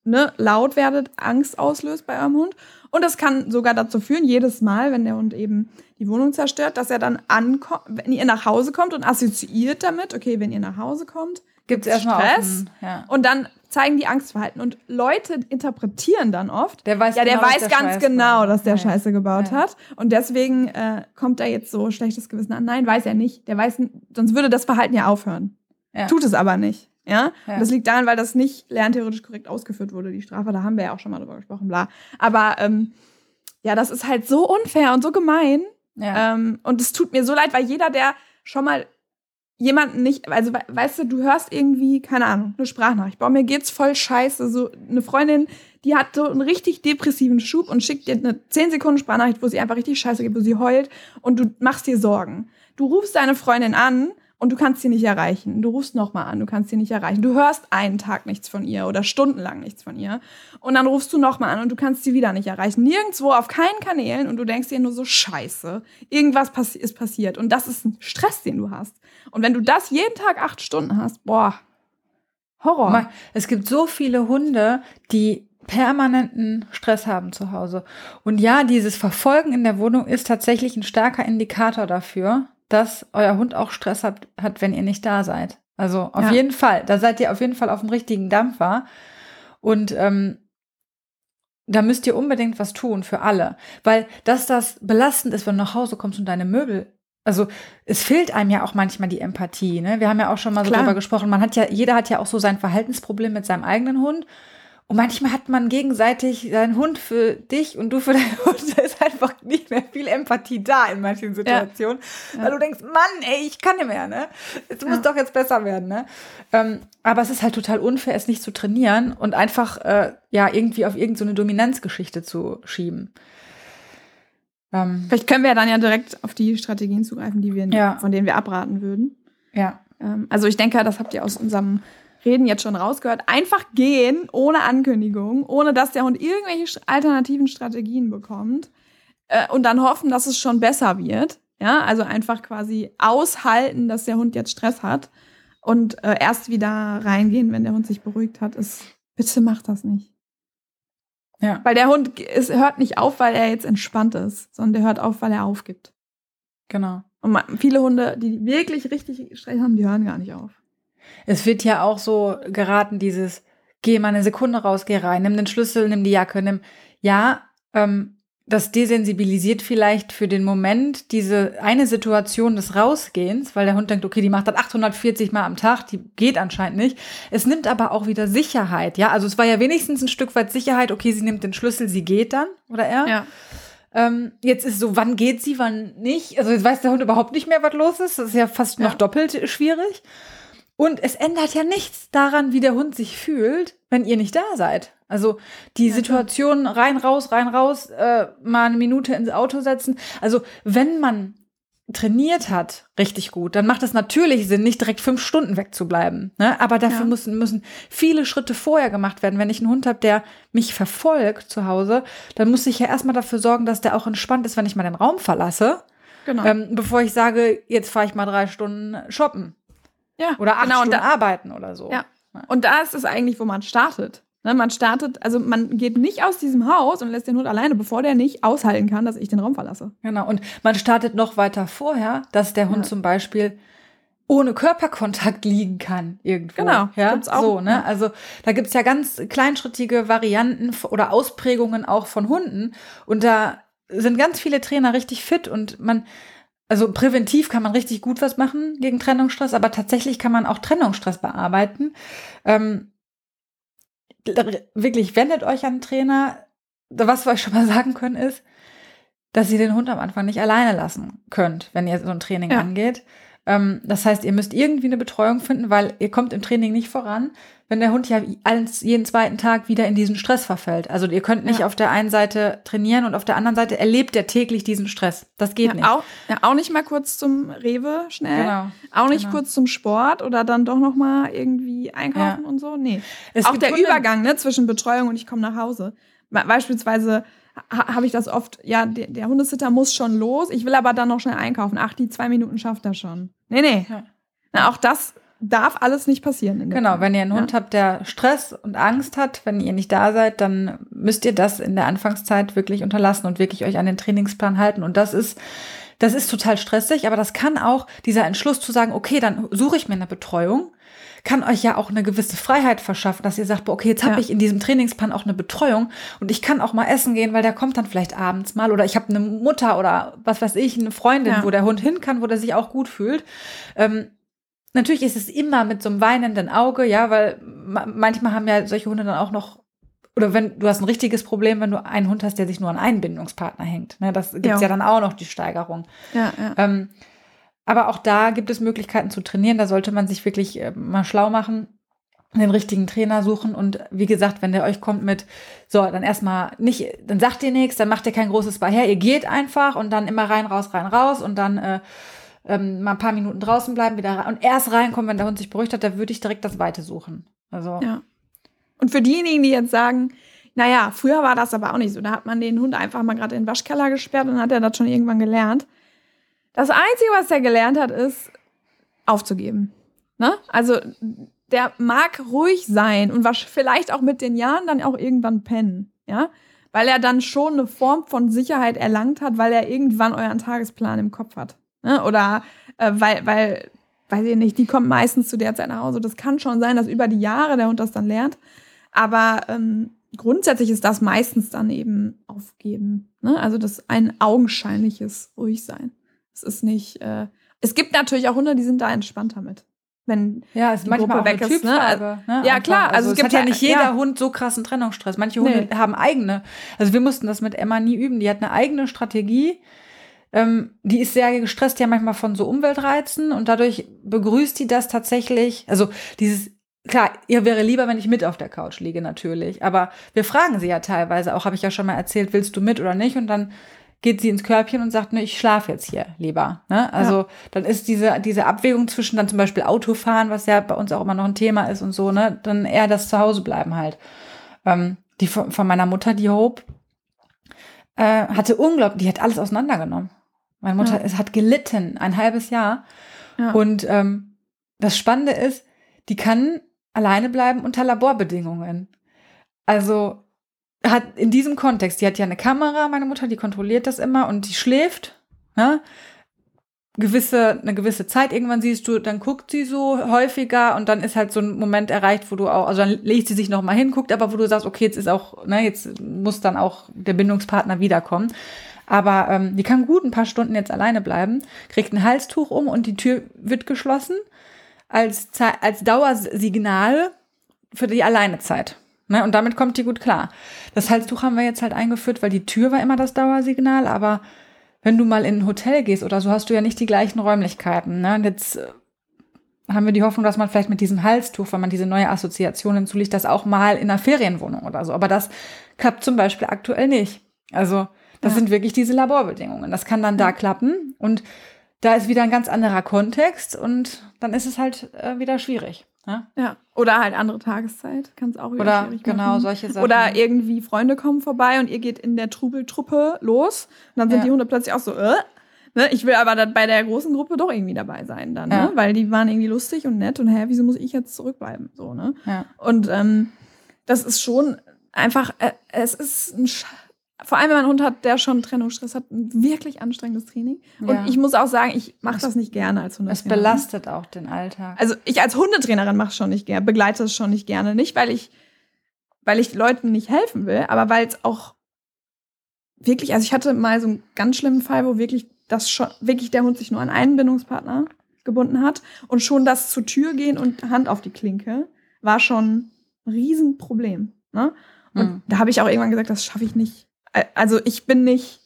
ne, laut werdet, Angst auslöst bei eurem Hund. Und das kann sogar dazu führen, jedes Mal, wenn der Hund eben die Wohnung zerstört, dass er dann ankommt, wenn ihr nach Hause kommt und assoziiert damit, okay, wenn ihr nach Hause kommt, erstmal auch Stress. einen- ja. Und dann zeigen die Angstverhalten. Und Leute interpretieren dann oft, Der weiß ja, der genau, weiß der ganz Scheiße genau, dass der Ja. Scheiße gebaut Ja. hat. Und deswegen äh, kommt da jetzt so schlechtes Gewissen an. Nein, weiß er nicht. Der weiß, sonst würde das Verhalten ja aufhören. Tut es aber nicht. Ja? Ja. Und das liegt daran, weil das nicht lerntheoretisch korrekt ausgeführt wurde, die Strafe. Da haben wir ja auch schon mal drüber gesprochen, bla. Aber ähm, ja, das ist halt so unfair und so gemein. Ja. Ähm, und es tut mir so leid, weil jeder, der schon mal jemanden nicht, also we- weißt du, du hörst irgendwie, keine Ahnung, eine Sprachnachricht. Boah, mir geht's voll scheiße. So eine Freundin, die hat so einen richtig depressiven Schub und schickt dir eine 10 Sekunden Sprachnachricht, wo sie einfach richtig scheiße geht, wo sie heult und du machst dir Sorgen. Du rufst deine Freundin an und du kannst sie nicht erreichen. Du rufst nochmal an, du kannst sie nicht erreichen. Du hörst einen Tag nichts von ihr oder stundenlang nichts von ihr. Und dann rufst du nochmal an und du kannst sie wieder nicht erreichen. Nirgendwo, auf keinen Kanälen und du denkst dir nur so, scheiße, irgendwas passi ist passiert. Und das ist ein Stress, den du hast. Und wenn du das jeden Tag acht Stunden hast, boah, Horror. Es gibt so viele Hunde, die permanenten Stress haben zu Hause. Und ja, dieses Verfolgen in der Wohnung ist tatsächlich ein starker Indikator dafür, dass euer Hund auch Stress hat, hat wenn ihr nicht da seid. Also auf ja. jeden Fall, da seid ihr auf jeden Fall auf dem richtigen Dampfer. Und ähm, da müsst ihr unbedingt was tun für alle. Weil dass das belastend ist, wenn du nach Hause kommst und deine Möbel also es fehlt einem ja auch manchmal die Empathie. Ne? Wir haben ja auch schon mal so drüber gesprochen. Man hat ja, jeder hat ja auch so sein Verhaltensproblem mit seinem eigenen Hund. Und manchmal hat man gegenseitig seinen Hund für dich und du für deinen Hund. Da ist einfach nicht mehr viel Empathie da in manchen Situationen. Ja. Weil ja. du denkst, Mann, ey, ich kann nicht mehr, ne? Es muss ja. doch jetzt besser werden, ne? Ähm, aber es ist halt total unfair, es nicht zu trainieren und einfach, äh, ja, irgendwie auf irgendeine so Dominanzgeschichte zu schieben. Ähm, Vielleicht können wir ja dann ja direkt auf die Strategien zugreifen, die wir, von denen wir abraten würden. Ja. Ähm, also ich denke, das habt ihr aus unserem Reden jetzt schon rausgehört, einfach gehen ohne Ankündigung, ohne dass der Hund irgendwelche alternativen Strategien bekommt äh, und dann hoffen, dass es schon besser wird. Ja, also einfach quasi aushalten, dass der Hund jetzt Stress hat und äh, erst wieder reingehen, wenn der Hund sich beruhigt hat, ist bitte macht das nicht. Ja. Weil der Hund es hört nicht auf, weil er jetzt entspannt ist, sondern der hört auf, weil er aufgibt. Genau. Und viele Hunde, die wirklich richtig Stress haben, die hören gar nicht auf. Es wird ja auch so geraten, dieses, geh mal eine Sekunde raus, geh rein, nimm den Schlüssel, nimm die Jacke, nimm, ja, ähm, das desensibilisiert vielleicht für den Moment diese eine Situation des Rausgehens, weil der Hund denkt, okay, die macht das 840 Mal am Tag, die geht anscheinend nicht. Es nimmt aber auch wieder Sicherheit, ja. Also es war ja wenigstens ein Stück weit Sicherheit, okay, sie nimmt den Schlüssel, sie geht dann, oder er. Ja. Ähm, jetzt ist so, wann geht sie, wann nicht? Also jetzt weiß der Hund überhaupt nicht mehr, was los ist. Das ist ja fast noch doppelt schwierig. Und es ändert ja nichts daran, wie der Hund sich fühlt, wenn ihr nicht da seid. Also die ja, Situation rein, raus, rein, raus, äh, mal eine Minute ins Auto setzen. Also wenn man trainiert hat, richtig gut, dann macht es natürlich Sinn, nicht direkt fünf Stunden wegzubleiben. Ne? Aber dafür ja. müssen, müssen viele Schritte vorher gemacht werden. Wenn ich einen Hund habe, der mich verfolgt zu Hause, dann muss ich ja erstmal dafür sorgen, dass der auch entspannt ist, wenn ich mal den Raum verlasse. Genau. Ähm, bevor ich sage, jetzt fahre ich mal drei Stunden shoppen. Ja, oder acht genau, Stunden da, arbeiten oder so. Ja. Und da ist es eigentlich, wo man startet. Ne, man startet, also man geht nicht aus diesem Haus und lässt den Hund alleine, bevor der nicht aushalten kann, dass ich den Raum verlasse. Genau. Und man startet noch weiter vorher, dass der Hund ja. zum Beispiel ohne Körperkontakt liegen kann irgendwo. Genau. Ja, gibt's auch. So, ne? Also da gibt's ja ganz kleinschrittige Varianten oder Ausprägungen auch von Hunden. Und da sind ganz viele Trainer richtig fit und man, also präventiv kann man richtig gut was machen gegen Trennungsstress, aber tatsächlich kann man auch Trennungsstress bearbeiten. Ähm, wirklich, wendet euch an einen Trainer. Was wir euch schon mal sagen können, ist, dass ihr den Hund am Anfang nicht alleine lassen könnt, wenn ihr so ein Training ja. angeht. Ähm, das heißt, ihr müsst irgendwie eine Betreuung finden, weil ihr kommt im Training nicht voran, wenn der Hund ja jeden zweiten Tag wieder in diesen Stress verfällt. Also ihr könnt nicht ja. auf der einen Seite trainieren und auf der anderen Seite erlebt er täglich diesen Stress. Das geht ja, nicht. Auch, ja, auch nicht mal kurz zum Rewe schnell. Genau. Auch nicht genau. kurz zum Sport oder dann doch noch mal irgendwie einkaufen und so. Nee. Es auch der Übergang ne, zwischen Betreuung und ich komme nach Hause. Beispielsweise habe ich das oft, ja, der, der, Hundesitter muss schon los, ich will aber dann noch schnell einkaufen. Ach, die zwei Minuten schafft er schon. Nee, nee. Ja. Na, auch das darf alles nicht passieren. genau, wenn ihr einen Hund habt, der Stress und Angst hat, wenn ihr nicht da seid, dann müsst ihr das in der Anfangszeit wirklich unterlassen und wirklich euch an den Trainingsplan halten. Und das ist, das ist total stressig, aber das kann auch dieser Entschluss zu sagen, okay, dann suche ich mir eine Betreuung kann euch ja auch eine gewisse Freiheit verschaffen, dass ihr sagt, okay, jetzt habe ja. ich in diesem Trainingsplan auch eine Betreuung und ich kann auch mal essen gehen, weil der kommt dann vielleicht abends mal oder ich habe eine Mutter oder was weiß ich, eine Freundin, ja. wo der Hund hin kann, wo der sich auch gut fühlt. Ähm, natürlich ist es immer mit so einem weinenden Auge, ja, weil manchmal haben ja solche Hunde dann auch noch oder wenn du hast ein richtiges Problem, wenn du einen Hund hast, der sich nur an einen Bindungspartner hängt. Ne, das gibt's ja. ja dann auch noch die Steigerung. Ja, ja. Ähm, aber auch da gibt es Möglichkeiten zu trainieren. Da sollte man sich wirklich äh, mal schlau machen, den richtigen Trainer suchen. Und wie gesagt, wenn der euch kommt mit, so, dann erstmal nicht, dann sagt ihr nichts, dann macht ihr kein großes Bar ihr geht einfach und dann immer rein, raus, rein, raus und dann äh, ähm, mal ein paar Minuten draußen bleiben, wieder rein. Und erst reinkommen, wenn der Hund sich beruhigt hat, da würde ich direkt das Weite suchen. Also. Ja. Und für diejenigen, die jetzt sagen, naja, früher war das aber auch nicht so. Da hat man den Hund einfach mal gerade in den Waschkeller gesperrt und hat er das schon irgendwann gelernt. Das Einzige, was er gelernt hat, ist aufzugeben. Ne? Also der mag ruhig sein und was vielleicht auch mit den Jahren dann auch irgendwann pennen, ja, weil er dann schon eine Form von Sicherheit erlangt hat, weil er irgendwann euren Tagesplan im Kopf hat, ne? oder äh, weil, weil, weiß ich nicht, die kommt meistens zu der Zeit nach Hause. Das kann schon sein, dass über die Jahre der Hund das dann lernt, aber ähm, grundsätzlich ist das meistens dann eben aufgeben, ne? also das ein augenscheinliches Ruhigsein. Es ist nicht, äh, es gibt natürlich auch Hunde, die sind da entspannter mit wenn ja, es ist manchmal Gruppe weg ist. Ne? ne? Ja, klar. Also, also es, gibt ja nicht jeder ja. Hund so krassen Trennungsstress. Manche Hunde nee. haben eigene. Also wir mussten das mit Emma nie üben. Die hat eine eigene Strategie. Ähm, die ist sehr gestresst ja manchmal von so Umweltreizen und dadurch begrüßt die das tatsächlich. Also dieses Klar, ihr wäre lieber, wenn ich mit auf der Couch liege, natürlich. Aber wir fragen sie ja teilweise auch, habe ich ja schon mal erzählt, willst du mit oder nicht? Und dann geht sie ins Körbchen und sagt, ne, ich schlafe jetzt hier lieber. Ne? Also ja. dann ist diese, diese Abwägung zwischen dann zum Beispiel Autofahren, was ja bei uns auch immer noch ein Thema ist und so, ne, dann eher das Zuhause bleiben halt. Ähm, die von, von meiner Mutter, die Hope, äh, hatte unglaublich, die hat alles auseinandergenommen. Meine Mutter ja. es hat gelitten, ein halbes Jahr. Ja. Und ähm, das Spannende ist, die kann alleine bleiben unter Laborbedingungen. Also hat in diesem Kontext, die hat ja eine Kamera, meine Mutter, die kontrolliert das immer und die schläft, ne? gewisse, eine gewisse Zeit irgendwann siehst du, dann guckt sie so häufiger und dann ist halt so ein Moment erreicht, wo du auch, also dann legt sie sich noch mal hin, guckt aber, wo du sagst, okay, jetzt ist auch, ne, jetzt muss dann auch der Bindungspartner wiederkommen. Aber ähm, die kann gut ein paar Stunden jetzt alleine bleiben, kriegt ein Halstuch um und die Tür wird geschlossen als, als Dauersignal für die Alleinezeit. Ne? Und damit kommt die gut klar. Das Halstuch haben wir jetzt halt eingeführt, weil die Tür war immer das Dauersignal, aber wenn du mal in ein Hotel gehst oder so, hast du ja nicht die gleichen Räumlichkeiten. Ne? Und jetzt äh, haben wir die Hoffnung, dass man vielleicht mit diesem Halstuch, wenn man diese neue Assoziation hinzulegt, das auch mal in einer Ferienwohnung oder so. Aber das klappt zum Beispiel aktuell nicht. Also das ja. sind wirklich diese Laborbedingungen. Das kann dann da klappen und da ist wieder ein ganz anderer Kontext und dann ist es halt äh, wieder schwierig. Ja? ja. Oder halt andere Tageszeit, kann es auch wieder Oder schwierig genau machen. solche Sachen. Oder irgendwie Freunde kommen vorbei und ihr geht in der Trubeltruppe los und dann sind ja. die Hunde plötzlich auch so, äh, ne? ich will aber dann bei der großen Gruppe doch irgendwie dabei sein dann, ja. ne? weil die waren irgendwie lustig und nett und hä, wieso muss ich jetzt zurückbleiben, so ne? Ja. Und ähm, das ist schon einfach, äh, es ist ein vor allem, wenn man einen Hund hat, der schon Trennungsstress hat, ein wirklich anstrengendes Training. Und ja. ich muss auch sagen, ich mache das nicht gerne als Hundetrainerin. Es belastet auch den Alltag. Also ich als Hundetrainerin mache es schon nicht gerne, begleite es schon nicht gerne. Nicht, weil ich, weil ich Leuten nicht helfen will, aber weil es auch wirklich, also ich hatte mal so einen ganz schlimmen Fall, wo wirklich das schon, wirklich der Hund sich nur an einen Bindungspartner gebunden hat und schon das zur Tür gehen und Hand auf die Klinke war schon ein Riesenproblem. Ne? Und mhm. da habe ich auch irgendwann gesagt, das schaffe ich nicht also ich bin nicht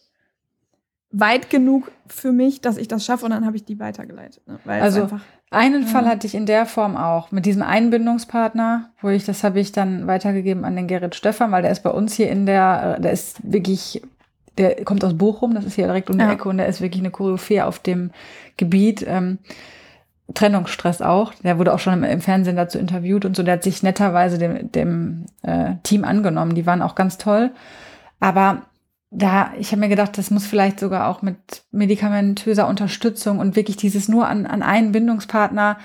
weit genug für mich, dass ich das schaffe und dann habe ich die weitergeleitet. Ne? also einfach, einen ja. Fall hatte ich in der Form auch mit diesem Einbindungspartner, wo ich das habe ich dann weitergegeben an den Gerrit Stefan, weil der ist bei uns hier in der, der ist wirklich, der kommt aus Bochum, das ist hier direkt um die ja. Ecke und der ist wirklich eine Koryphäe auf dem Gebiet. Ähm, Trennungsstress auch. Der wurde auch schon im, im, Fernsehen dazu interviewt und so. Der hat sich netterweise dem, dem äh, Team angenommen. Die waren auch ganz toll. Aber da, ich habe mir gedacht, das muss vielleicht sogar auch mit medikamentöser Unterstützung und wirklich dieses nur an, an einen Bindungspartner.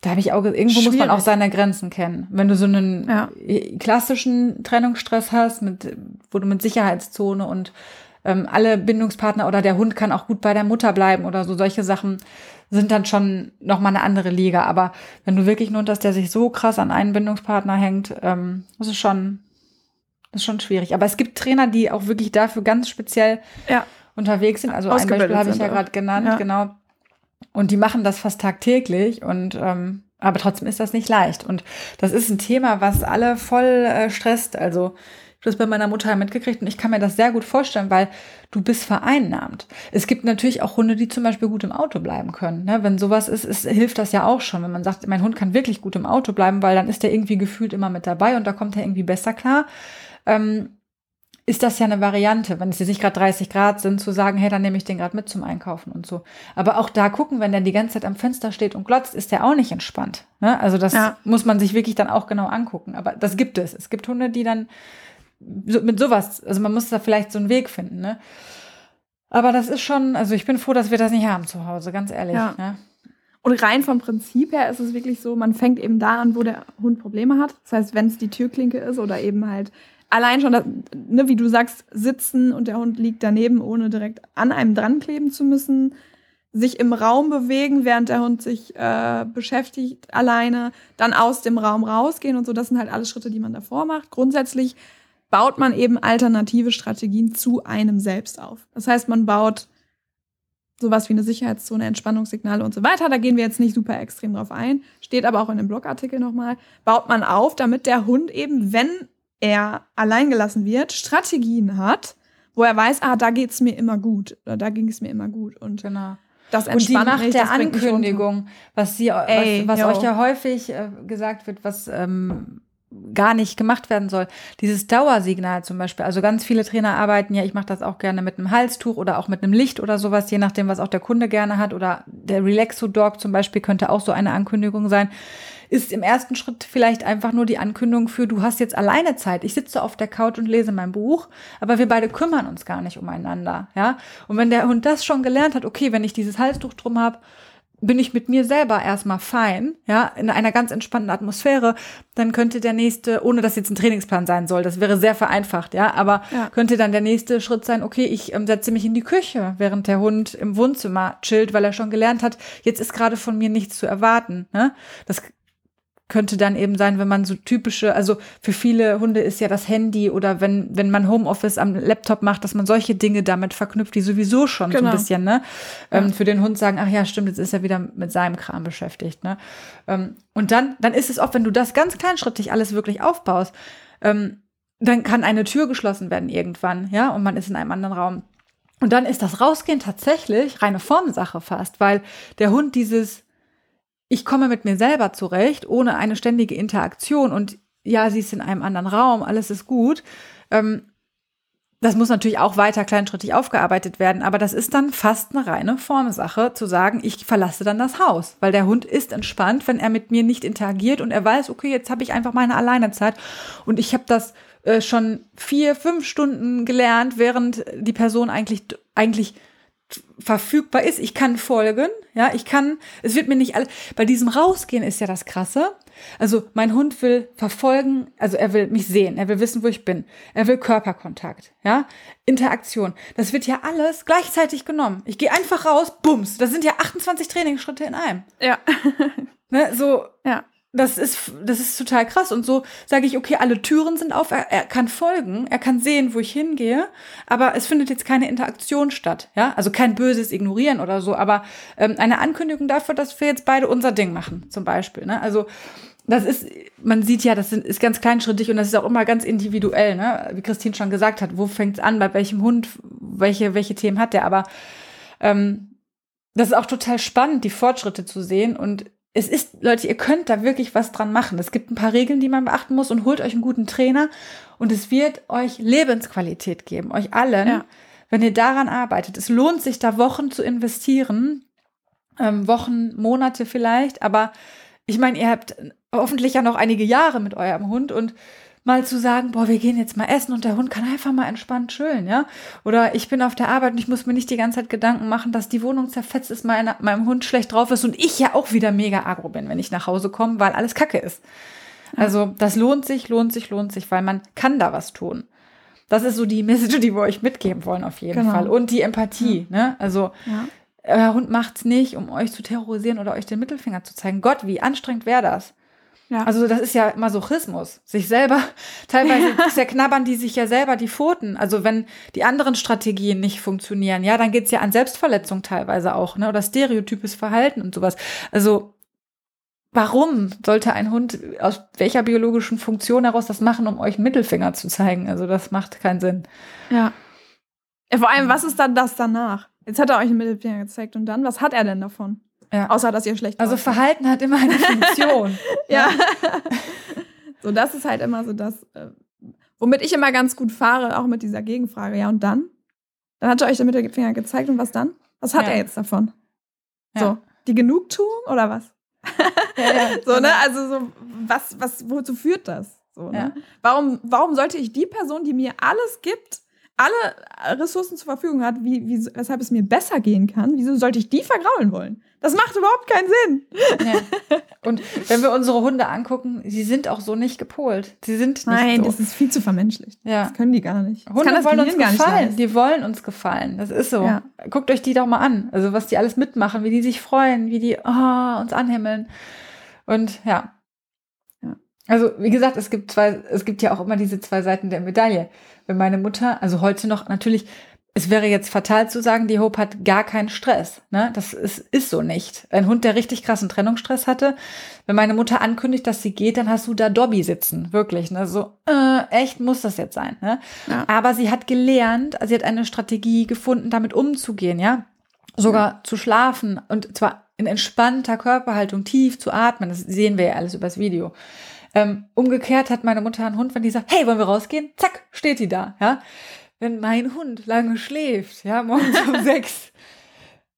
Da habe ich auch, irgendwo Schwierig. muss man auch seine Grenzen kennen. Wenn du so einen ja. klassischen Trennungsstress hast, mit, wo du mit Sicherheitszone und ähm, alle Bindungspartner oder der Hund kann auch gut bei der Mutter bleiben oder so, solche Sachen sind dann schon nochmal eine andere Liga. Aber wenn du wirklich nur Hund hast, der sich so krass an einen Bindungspartner hängt, ähm, das ist schon, das ist schon schwierig. Aber es gibt Trainer, die auch wirklich dafür ganz speziell ja. unterwegs sind. Also ein Beispiel habe ich ja gerade genannt, ja. genau. Und die machen das fast tagtäglich und ähm, aber trotzdem ist das nicht leicht. Und das ist ein Thema, was alle voll äh, stresst. Also ich habe das bei meiner Mutter mitgekriegt und ich kann mir das sehr gut vorstellen, weil du bist vereinnahmt. Es gibt natürlich auch Hunde, die zum Beispiel gut im Auto bleiben können. Ne? Wenn sowas ist, ist, hilft das ja auch schon. Wenn man sagt, mein Hund kann wirklich gut im Auto bleiben, weil dann ist der irgendwie gefühlt immer mit dabei und da kommt er irgendwie besser klar ähm, ist das ja eine Variante, wenn es jetzt nicht gerade 30 Grad sind, zu sagen, hey, dann nehme ich den gerade mit zum Einkaufen und so. Aber auch da gucken, wenn der die ganze Zeit am Fenster steht und glotzt, ist der auch nicht entspannt. Ne? Also das ja. muss man sich wirklich dann auch genau angucken. Aber das gibt es. Es gibt Hunde, die dann so, mit sowas, also man muss da vielleicht so einen Weg finden. Ne? Aber das ist schon, also ich bin froh, dass wir das nicht haben zu Hause, ganz ehrlich. Ja. Ne? Und rein vom Prinzip her ist es wirklich so, man fängt eben da an, wo der Hund Probleme hat. Das heißt, wenn es die Türklinke ist oder eben halt allein schon, das, ne, wie du sagst, sitzen und der Hund liegt daneben, ohne direkt an einem dran kleben zu müssen, sich im Raum bewegen, während der Hund sich äh, beschäftigt alleine, dann aus dem Raum rausgehen und so. Das sind halt alles Schritte, die man davor macht. Grundsätzlich baut man eben alternative Strategien zu einem selbst auf. Das heißt, man baut sowas wie eine Sicherheitszone, Entspannungssignale und so weiter. Da gehen wir jetzt nicht super extrem drauf ein. Steht aber auch in dem Blogartikel nochmal. Baut man auf, damit der Hund eben, wenn er alleingelassen wird, Strategien hat, wo er weiß, ah, da geht's mir immer gut oder da ging es mir immer gut. Und genau. das Und die Macht der Ankündigung, was, sie, Ey, was, was euch ja häufig äh, gesagt wird, was ähm, gar nicht gemacht werden soll. Dieses Dauersignal zum Beispiel. Also ganz viele Trainer arbeiten ja, ich mache das auch gerne mit einem Halstuch oder auch mit einem Licht oder sowas, je nachdem, was auch der Kunde gerne hat. Oder der Relaxo Dog zum Beispiel könnte auch so eine Ankündigung sein. Ist im ersten Schritt vielleicht einfach nur die Ankündigung für, du hast jetzt alleine Zeit. Ich sitze auf der Couch und lese mein Buch, aber wir beide kümmern uns gar nicht umeinander. Ja? Und wenn der Hund das schon gelernt hat, okay, wenn ich dieses Halstuch drum habe, bin ich mit mir selber erstmal fein, ja, in einer ganz entspannten Atmosphäre, dann könnte der nächste, ohne dass jetzt ein Trainingsplan sein soll, das wäre sehr vereinfacht, ja, aber Ja. könnte dann der nächste Schritt sein, okay, ich ähm, setze mich in die Küche, während der Hund im Wohnzimmer chillt, weil er schon gelernt hat, jetzt ist gerade von mir nichts zu erwarten, ne? Das könnte dann eben sein, wenn man so typische, also für viele Hunde ist ja das Handy oder wenn, wenn man Homeoffice am Laptop macht, dass man solche Dinge damit verknüpft, die sowieso schon so Genau. ein bisschen, ne? Ähm, Ja. für den Hund sagen, ach ja, stimmt, jetzt ist er wieder mit seinem Kram beschäftigt, ne? Ähm, und dann, dann ist es oft, wenn du das ganz kleinschrittig alles wirklich aufbaust, ähm, dann kann eine Tür geschlossen werden irgendwann, ja, und man ist in einem anderen Raum. Und dann ist das Rausgehen tatsächlich reine Formsache fast, weil der Hund dieses ich komme mit mir selber zurecht, ohne eine ständige Interaktion und ja, sie ist in einem anderen Raum, alles ist gut. Ähm, das muss natürlich auch weiter kleinschrittig aufgearbeitet werden, aber das ist dann fast eine reine Formsache, zu sagen, ich verlasse dann das Haus, weil der Hund ist entspannt, wenn er mit mir nicht interagiert und er weiß, okay, jetzt habe ich einfach meine Alleinezeit und ich habe das äh, schon vier, fünf Stunden gelernt, während die Person eigentlich eigentlich verfügbar ist. Ich kann folgen, ja, ich kann, es wird mir nicht alles, bei diesem Rausgehen ist ja das Krasse. Also mein Hund will verfolgen, also er will mich sehen, er will wissen, wo ich bin, er will Körperkontakt, ja, Interaktion. Das wird ja alles gleichzeitig genommen. Ich gehe einfach raus, bums, das sind ja 28 Trainingsschritte in einem. Ja. Ne, so, ja. Das ist, das ist total krass. Und so sage ich, okay, alle Türen sind auf, er, er kann folgen, er kann sehen, wo ich hingehe, aber es findet jetzt keine Interaktion statt. Ja, also kein böses Ignorieren oder so, aber ähm, eine Ankündigung dafür, dass wir jetzt beide unser Ding machen, zum Beispiel. Ne? Also das ist, man sieht ja, das ist ganz kleinschrittig und das ist auch immer ganz individuell, ne? Wie Christine schon gesagt hat, wo fängt es an, bei welchem Hund, welche, welche Themen hat der, aber ähm, das ist auch total spannend, die Fortschritte zu sehen und es ist, Leute, ihr könnt da wirklich was dran machen. Es gibt ein paar Regeln, die man beachten muss und holt euch einen guten Trainer und es wird euch Lebensqualität geben, euch allen, Ja. wenn ihr daran arbeitet. Es lohnt sich da Wochen zu investieren, ähm, Wochen, Monate vielleicht, aber ich meine, ihr habt hoffentlich ja noch einige Jahre mit eurem Hund und mal zu sagen, boah, wir gehen jetzt mal essen und der Hund kann einfach mal entspannt chillen, ja? Oder ich bin auf der Arbeit und ich muss mir nicht die ganze Zeit Gedanken machen, dass die Wohnung zerfetzt ist, meine, meinem Hund schlecht drauf ist und ich ja auch wieder mega agro bin, wenn ich nach Hause komme, weil alles Kacke ist. Also, das lohnt sich, lohnt sich, lohnt sich, weil man kann da was tun. Das ist so die Message, die wir euch mitgeben wollen, auf jeden Genau. Fall. Und die Empathie, ne? Also, Ja. euer Hund macht's nicht, um euch zu terrorisieren oder euch den Mittelfinger zu zeigen. Gott, wie anstrengend wäre das? Ja. Also das ist ja Masochismus. Sich selber, teilweise zerknabbern die sich ja selber die Pfoten. Also wenn die anderen Strategien nicht funktionieren, ja, dann geht's ja an Selbstverletzung teilweise auch, ne? Oder stereotypes Verhalten und sowas. Also warum sollte ein Hund aus welcher biologischen Funktion heraus das machen, um euch einen Mittelfinger zu zeigen? Also das macht keinen Sinn. ja. Ja, Vor allem, was ist dann das danach? Jetzt hat er euch einen Mittelfinger gezeigt und dann, was hat er denn davon? Ja. Außer, dass ihr schlecht Also Verhalten hat immer eine Funktion. Ja. so, das ist halt immer so das, äh, womit ich immer ganz gut fahre, auch mit dieser Gegenfrage. Ja, und dann? Dann hat er euch den Mittelfinger gezeigt und was dann? Was hat Ja. er jetzt davon? Ja. So, die Genugtuung oder was? Ja, So, ne? genau. Also so, was, was, wozu führt das? So, ne? Warum, warum sollte ich die Person, die mir alles gibt, alle Ressourcen zur Verfügung hat, wie, wie, weshalb es mir besser gehen kann, wieso sollte ich die vergraulen wollen? Das macht überhaupt keinen Sinn. Ja. Und wenn wir unsere Hunde angucken, sie sind auch so nicht gepolt. Sie sind nicht Nein, so. das ist viel zu vermenschlicht. Ja. Das können die gar nicht. Hunde wollen uns gefallen. Die wollen uns gefallen. Das ist so. Ja. Guckt euch die doch mal an. Also was die alles mitmachen, wie die sich freuen, wie die oh, uns anhimmeln. Und ja. Ja. Also wie gesagt, es gibt zwei, es gibt ja auch immer diese zwei Seiten der Medaille. Wenn meine Mutter, also heute noch natürlich, es wäre jetzt fatal zu sagen, die Hope hat gar keinen Stress. Ne? Das ist, ist so nicht. Ein Hund, der richtig krassen Trennungsstress hatte, wenn meine Mutter ankündigt, dass sie geht, dann hast du da Dobby sitzen. Wirklich. Ne? So, äh, echt muss das jetzt sein. Ne? Ja. Aber sie hat gelernt, also sie hat eine Strategie gefunden, damit umzugehen, ja. Sogar zu schlafen und zwar in entspannter Körperhaltung tief zu atmen. Das sehen wir ja alles übers Video. Ähm, umgekehrt hat meine Mutter einen Hund, wenn die sagt, hey, wollen wir rausgehen? Zack, steht die da, ja. Wenn mein Hund lange schläft, ja, morgens um sechs,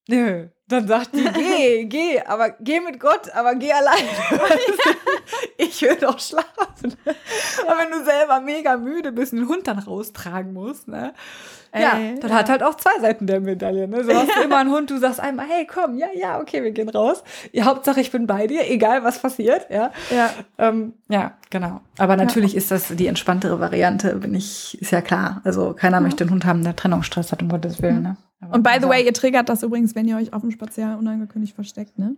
nö, dann sagt die, geh, geh, aber geh mit Gott, aber geh alleine. ich will doch schlafen. Aber wenn du selber mega müde bist und den Hund dann raustragen musst, ne? Ja, Ey, dann ja. hat halt auch zwei Seiten der Medaille. Ne? So hast du immer einen Hund, du sagst einmal, hey, komm, ja, ja, okay, wir gehen raus. Ja, Hauptsache, ich bin bei dir, egal was passiert. Ja, Ja. ähm, ja genau. Aber natürlich ist das die entspanntere Variante, bin ich, ist ja klar. Also keiner möchte einen Hund haben, der Trennungsstress hat, um Gottes Willen. Ne? Aber- Und by the way, ihr triggert das übrigens, wenn ihr euch auf dem Spaziergang unangekündigt versteckt, ne?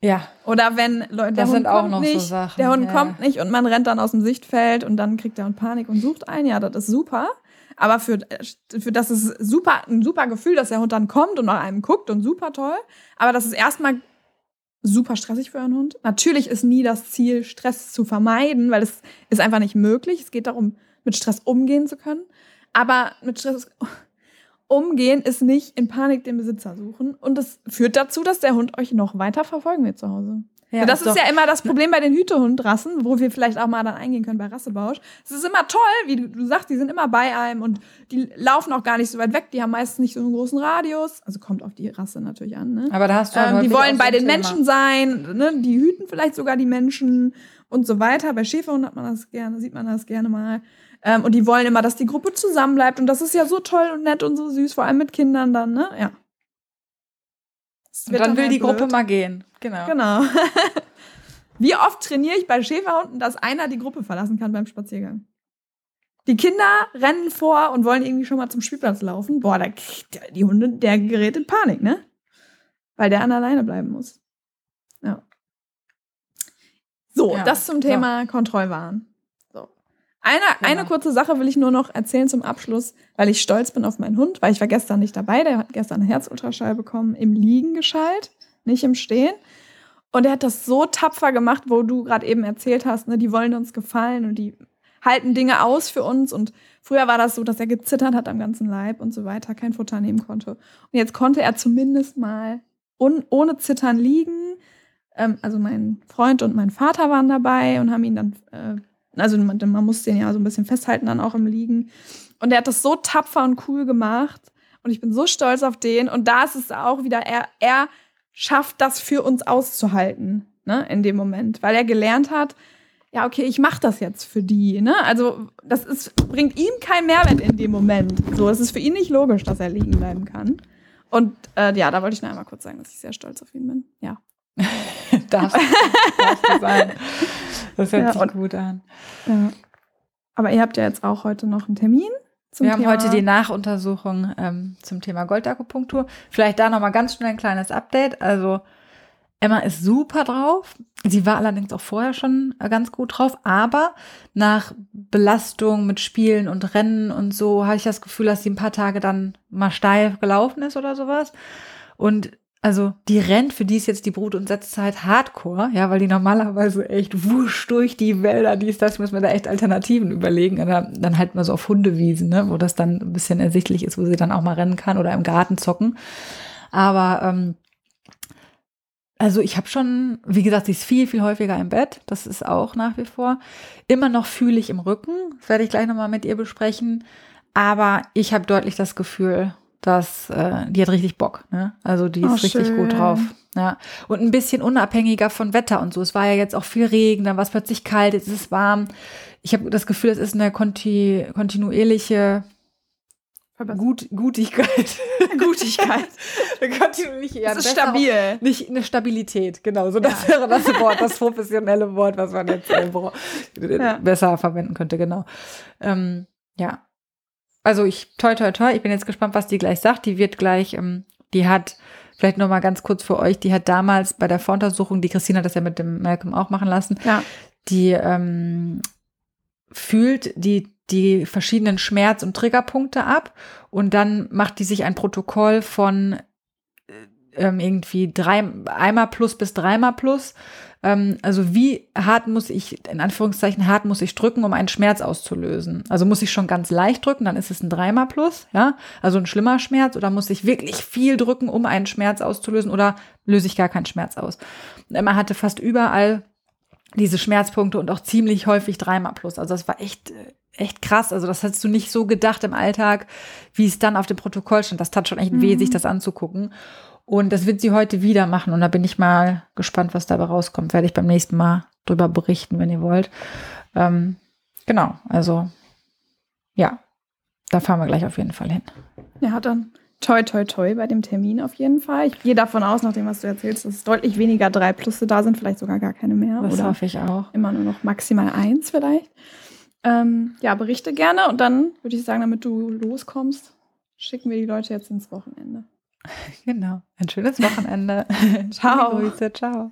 Ja, Oder wenn Leute, Das Hund sind auch kommt noch so nicht, Sachen, der Hund ja. kommt nicht und man rennt dann aus dem Sichtfeld und dann kriegt der Hund Panik und sucht einen. Ja, das ist super. Aber für, für das ist super, ein super Gefühl, dass der Hund dann kommt und nach einem guckt und super toll. Aber das ist erstmal super stressig für einen Hund. Natürlich ist nie das Ziel, Stress zu vermeiden, weil es ist einfach nicht möglich. Es geht darum, mit Stress umgehen zu können. Aber mit Stress umgehen ist nicht in Panik den Besitzer suchen. Und das führt dazu, dass der Hund euch noch weiter verfolgen wird zu Hause. Ja, das ist doch. ja immer das Problem bei den Hütehundrassen, wo wir vielleicht auch mal dann eingehen können bei Rassebausch. Es ist immer toll, wie du, du sagst, die sind immer bei einem und die laufen auch gar nicht so weit weg. Die haben meistens nicht so einen großen Radius. Also kommt auf die Rasse natürlich an. Ne? Aber da hast du halt Ähm, die wollen bei den Thema. Menschen sein, ne? die hüten vielleicht sogar die Menschen und so weiter. Bei Schäferhunden hat man das gerne, sieht man das gerne mal. Ähm, und die wollen immer, dass die Gruppe zusammenbleibt. Und das ist ja so toll und nett und so süß, vor allem mit Kindern dann, ne? Ja. Und dann will die Gruppe blöd. mal gehen. Genau. Genau. Wie oft trainiere ich bei Schäferhunden, dass einer die Gruppe verlassen kann beim Spaziergang? Die Kinder rennen vor und wollen irgendwie schon mal zum Spielplatz laufen. Boah, da kriegt der- die Hunde, der gerät in Panik, ne? Weil der an alleine bleiben muss. Ja. So, Ja, das zum. Thema Kontrollwahn. Eine, Genau. eine kurze Sache will ich nur noch erzählen zum Abschluss, weil ich stolz bin auf meinen Hund, weil ich war gestern nicht dabei. Der hat gestern einen Herzultraschall bekommen, im Liegen geschallt, nicht im Stehen. Und er hat das so tapfer gemacht, wo du gerade eben erzählt hast, ne, die wollen uns gefallen und die halten Dinge aus für uns. Und früher war das so, dass er gezittert hat am ganzen Leib und so weiter, kein Futter nehmen konnte. Und jetzt konnte er zumindest mal ohne Zittern liegen. Ähm, also mein Freund und mein Vater waren dabei und haben ihn dann, äh, also man, man muss den ja so ein bisschen festhalten dann auch im Liegen. Und er hat das so tapfer und cool gemacht. Und ich bin so stolz auf den. Und da ist es auch wieder, er, er schafft das für uns auszuhalten, ne, in dem Moment, weil er gelernt hat, ja, okay, ich mache das jetzt für die, ne? Also, das ist, bringt ihm keinen Mehrwert in dem Moment. So, es ist für ihn nicht logisch, dass er liegen bleiben kann. Und äh, ja, da wollte ich noch einmal kurz sagen, dass ich sehr stolz auf ihn bin. Ja. Darfst, darfst du sein. Das hört Ja, sich und- gut an. ja. Aber ihr habt ja jetzt auch heute noch einen Termin. Zum Wir haben Thema heute die Nachuntersuchung ähm, zum Thema Goldakupunktur. Vielleicht da nochmal ganz schnell ein kleines Update. Also Emma ist super drauf. Sie war allerdings auch vorher schon äh, ganz gut drauf. Aber nach Belastung mit Spielen und Rennen und so habe ich das Gefühl, dass sie ein paar Tage dann mal steif gelaufen ist oder sowas. Und also die rennt, für die ist jetzt die Brut- und Setzzeit hardcore, ja, weil die normalerweise echt wusch durch die Wälder, dies, das, muss mir da echt Alternativen überlegen. Oder dann halt mal so auf Hundewiesen, ne, wo das dann ein bisschen ersichtlich ist, wo sie dann auch mal rennen kann oder im Garten zocken. Aber ähm, also ich habe schon, wie gesagt, sie ist viel, viel häufiger im Bett. Das ist auch nach wie vor. Immer noch fühle ich im Rücken. Das werde ich gleich nochmal mit ihr besprechen. Aber ich habe deutlich das Gefühl, dass äh, die hat richtig Bock. Ne? Also die ist Oh, richtig schön. gut drauf. Ja. Und ein bisschen unabhängiger von Wetter und so. Es war ja jetzt auch viel Regen, dann war es plötzlich kalt, jetzt ist es warm. Ich habe das Gefühl, es ist eine konti kontinuierliche Gut, Gutigkeit. Gutigkeit. Kontinuierlich ja, das ist stabil. Nicht eine Stabilität, genau. So, das ja. wäre das Wort, das professionelle Wort, was man jetzt ja. besser verwenden könnte, genau. Ähm, ja. Also ich, toi, toi, toi, ich bin jetzt gespannt, was die gleich sagt. Die wird gleich, ähm, die hat, vielleicht noch mal ganz kurz für euch, die hat damals bei der Voruntersuchung, die Christina hat das ja mit dem Malcolm auch machen lassen, ja. die ähm, fühlt die die verschiedenen Schmerz- und Triggerpunkte ab und dann macht die sich ein Protokoll von ähm, irgendwie drei, einmal plus bis dreimal plus. Ähm, also wie hart muss ich, in Anführungszeichen hart muss ich drücken, um einen Schmerz auszulösen? Also muss ich schon ganz leicht drücken, dann ist es ein dreimal plus, ja? Also ein schlimmer Schmerz oder muss ich wirklich viel drücken, um einen Schmerz auszulösen oder löse ich gar keinen Schmerz aus? Emma hatte fast überall diese Schmerzpunkte und auch ziemlich häufig dreimal plus. Also das war echt, echt krass. Also das hast du nicht so gedacht im Alltag, wie es dann auf dem Protokoll stand. Das tat schon echt mhm. weh, sich das anzugucken. Und das wird sie heute wieder machen. Und da bin ich mal gespannt, was dabei rauskommt. Werde ich beim nächsten Mal drüber berichten, wenn ihr wollt. Ähm, genau, also ja, da fahren wir gleich auf jeden Fall hin. Ja, dann toi, toi, toi bei dem Termin auf jeden Fall. Ich gehe davon aus, nach dem, was du erzählst, dass deutlich weniger drei Plusse da sind, vielleicht sogar gar keine mehr. Das oder hoffe ich auch. Immer nur noch maximal eins vielleicht. Ähm, ja, berichte gerne und dann würde ich sagen, damit du loskommst, schicken wir die Leute jetzt ins Wochenende. Genau. Ein schönes Wochenende. ciao. Grüße, ciao.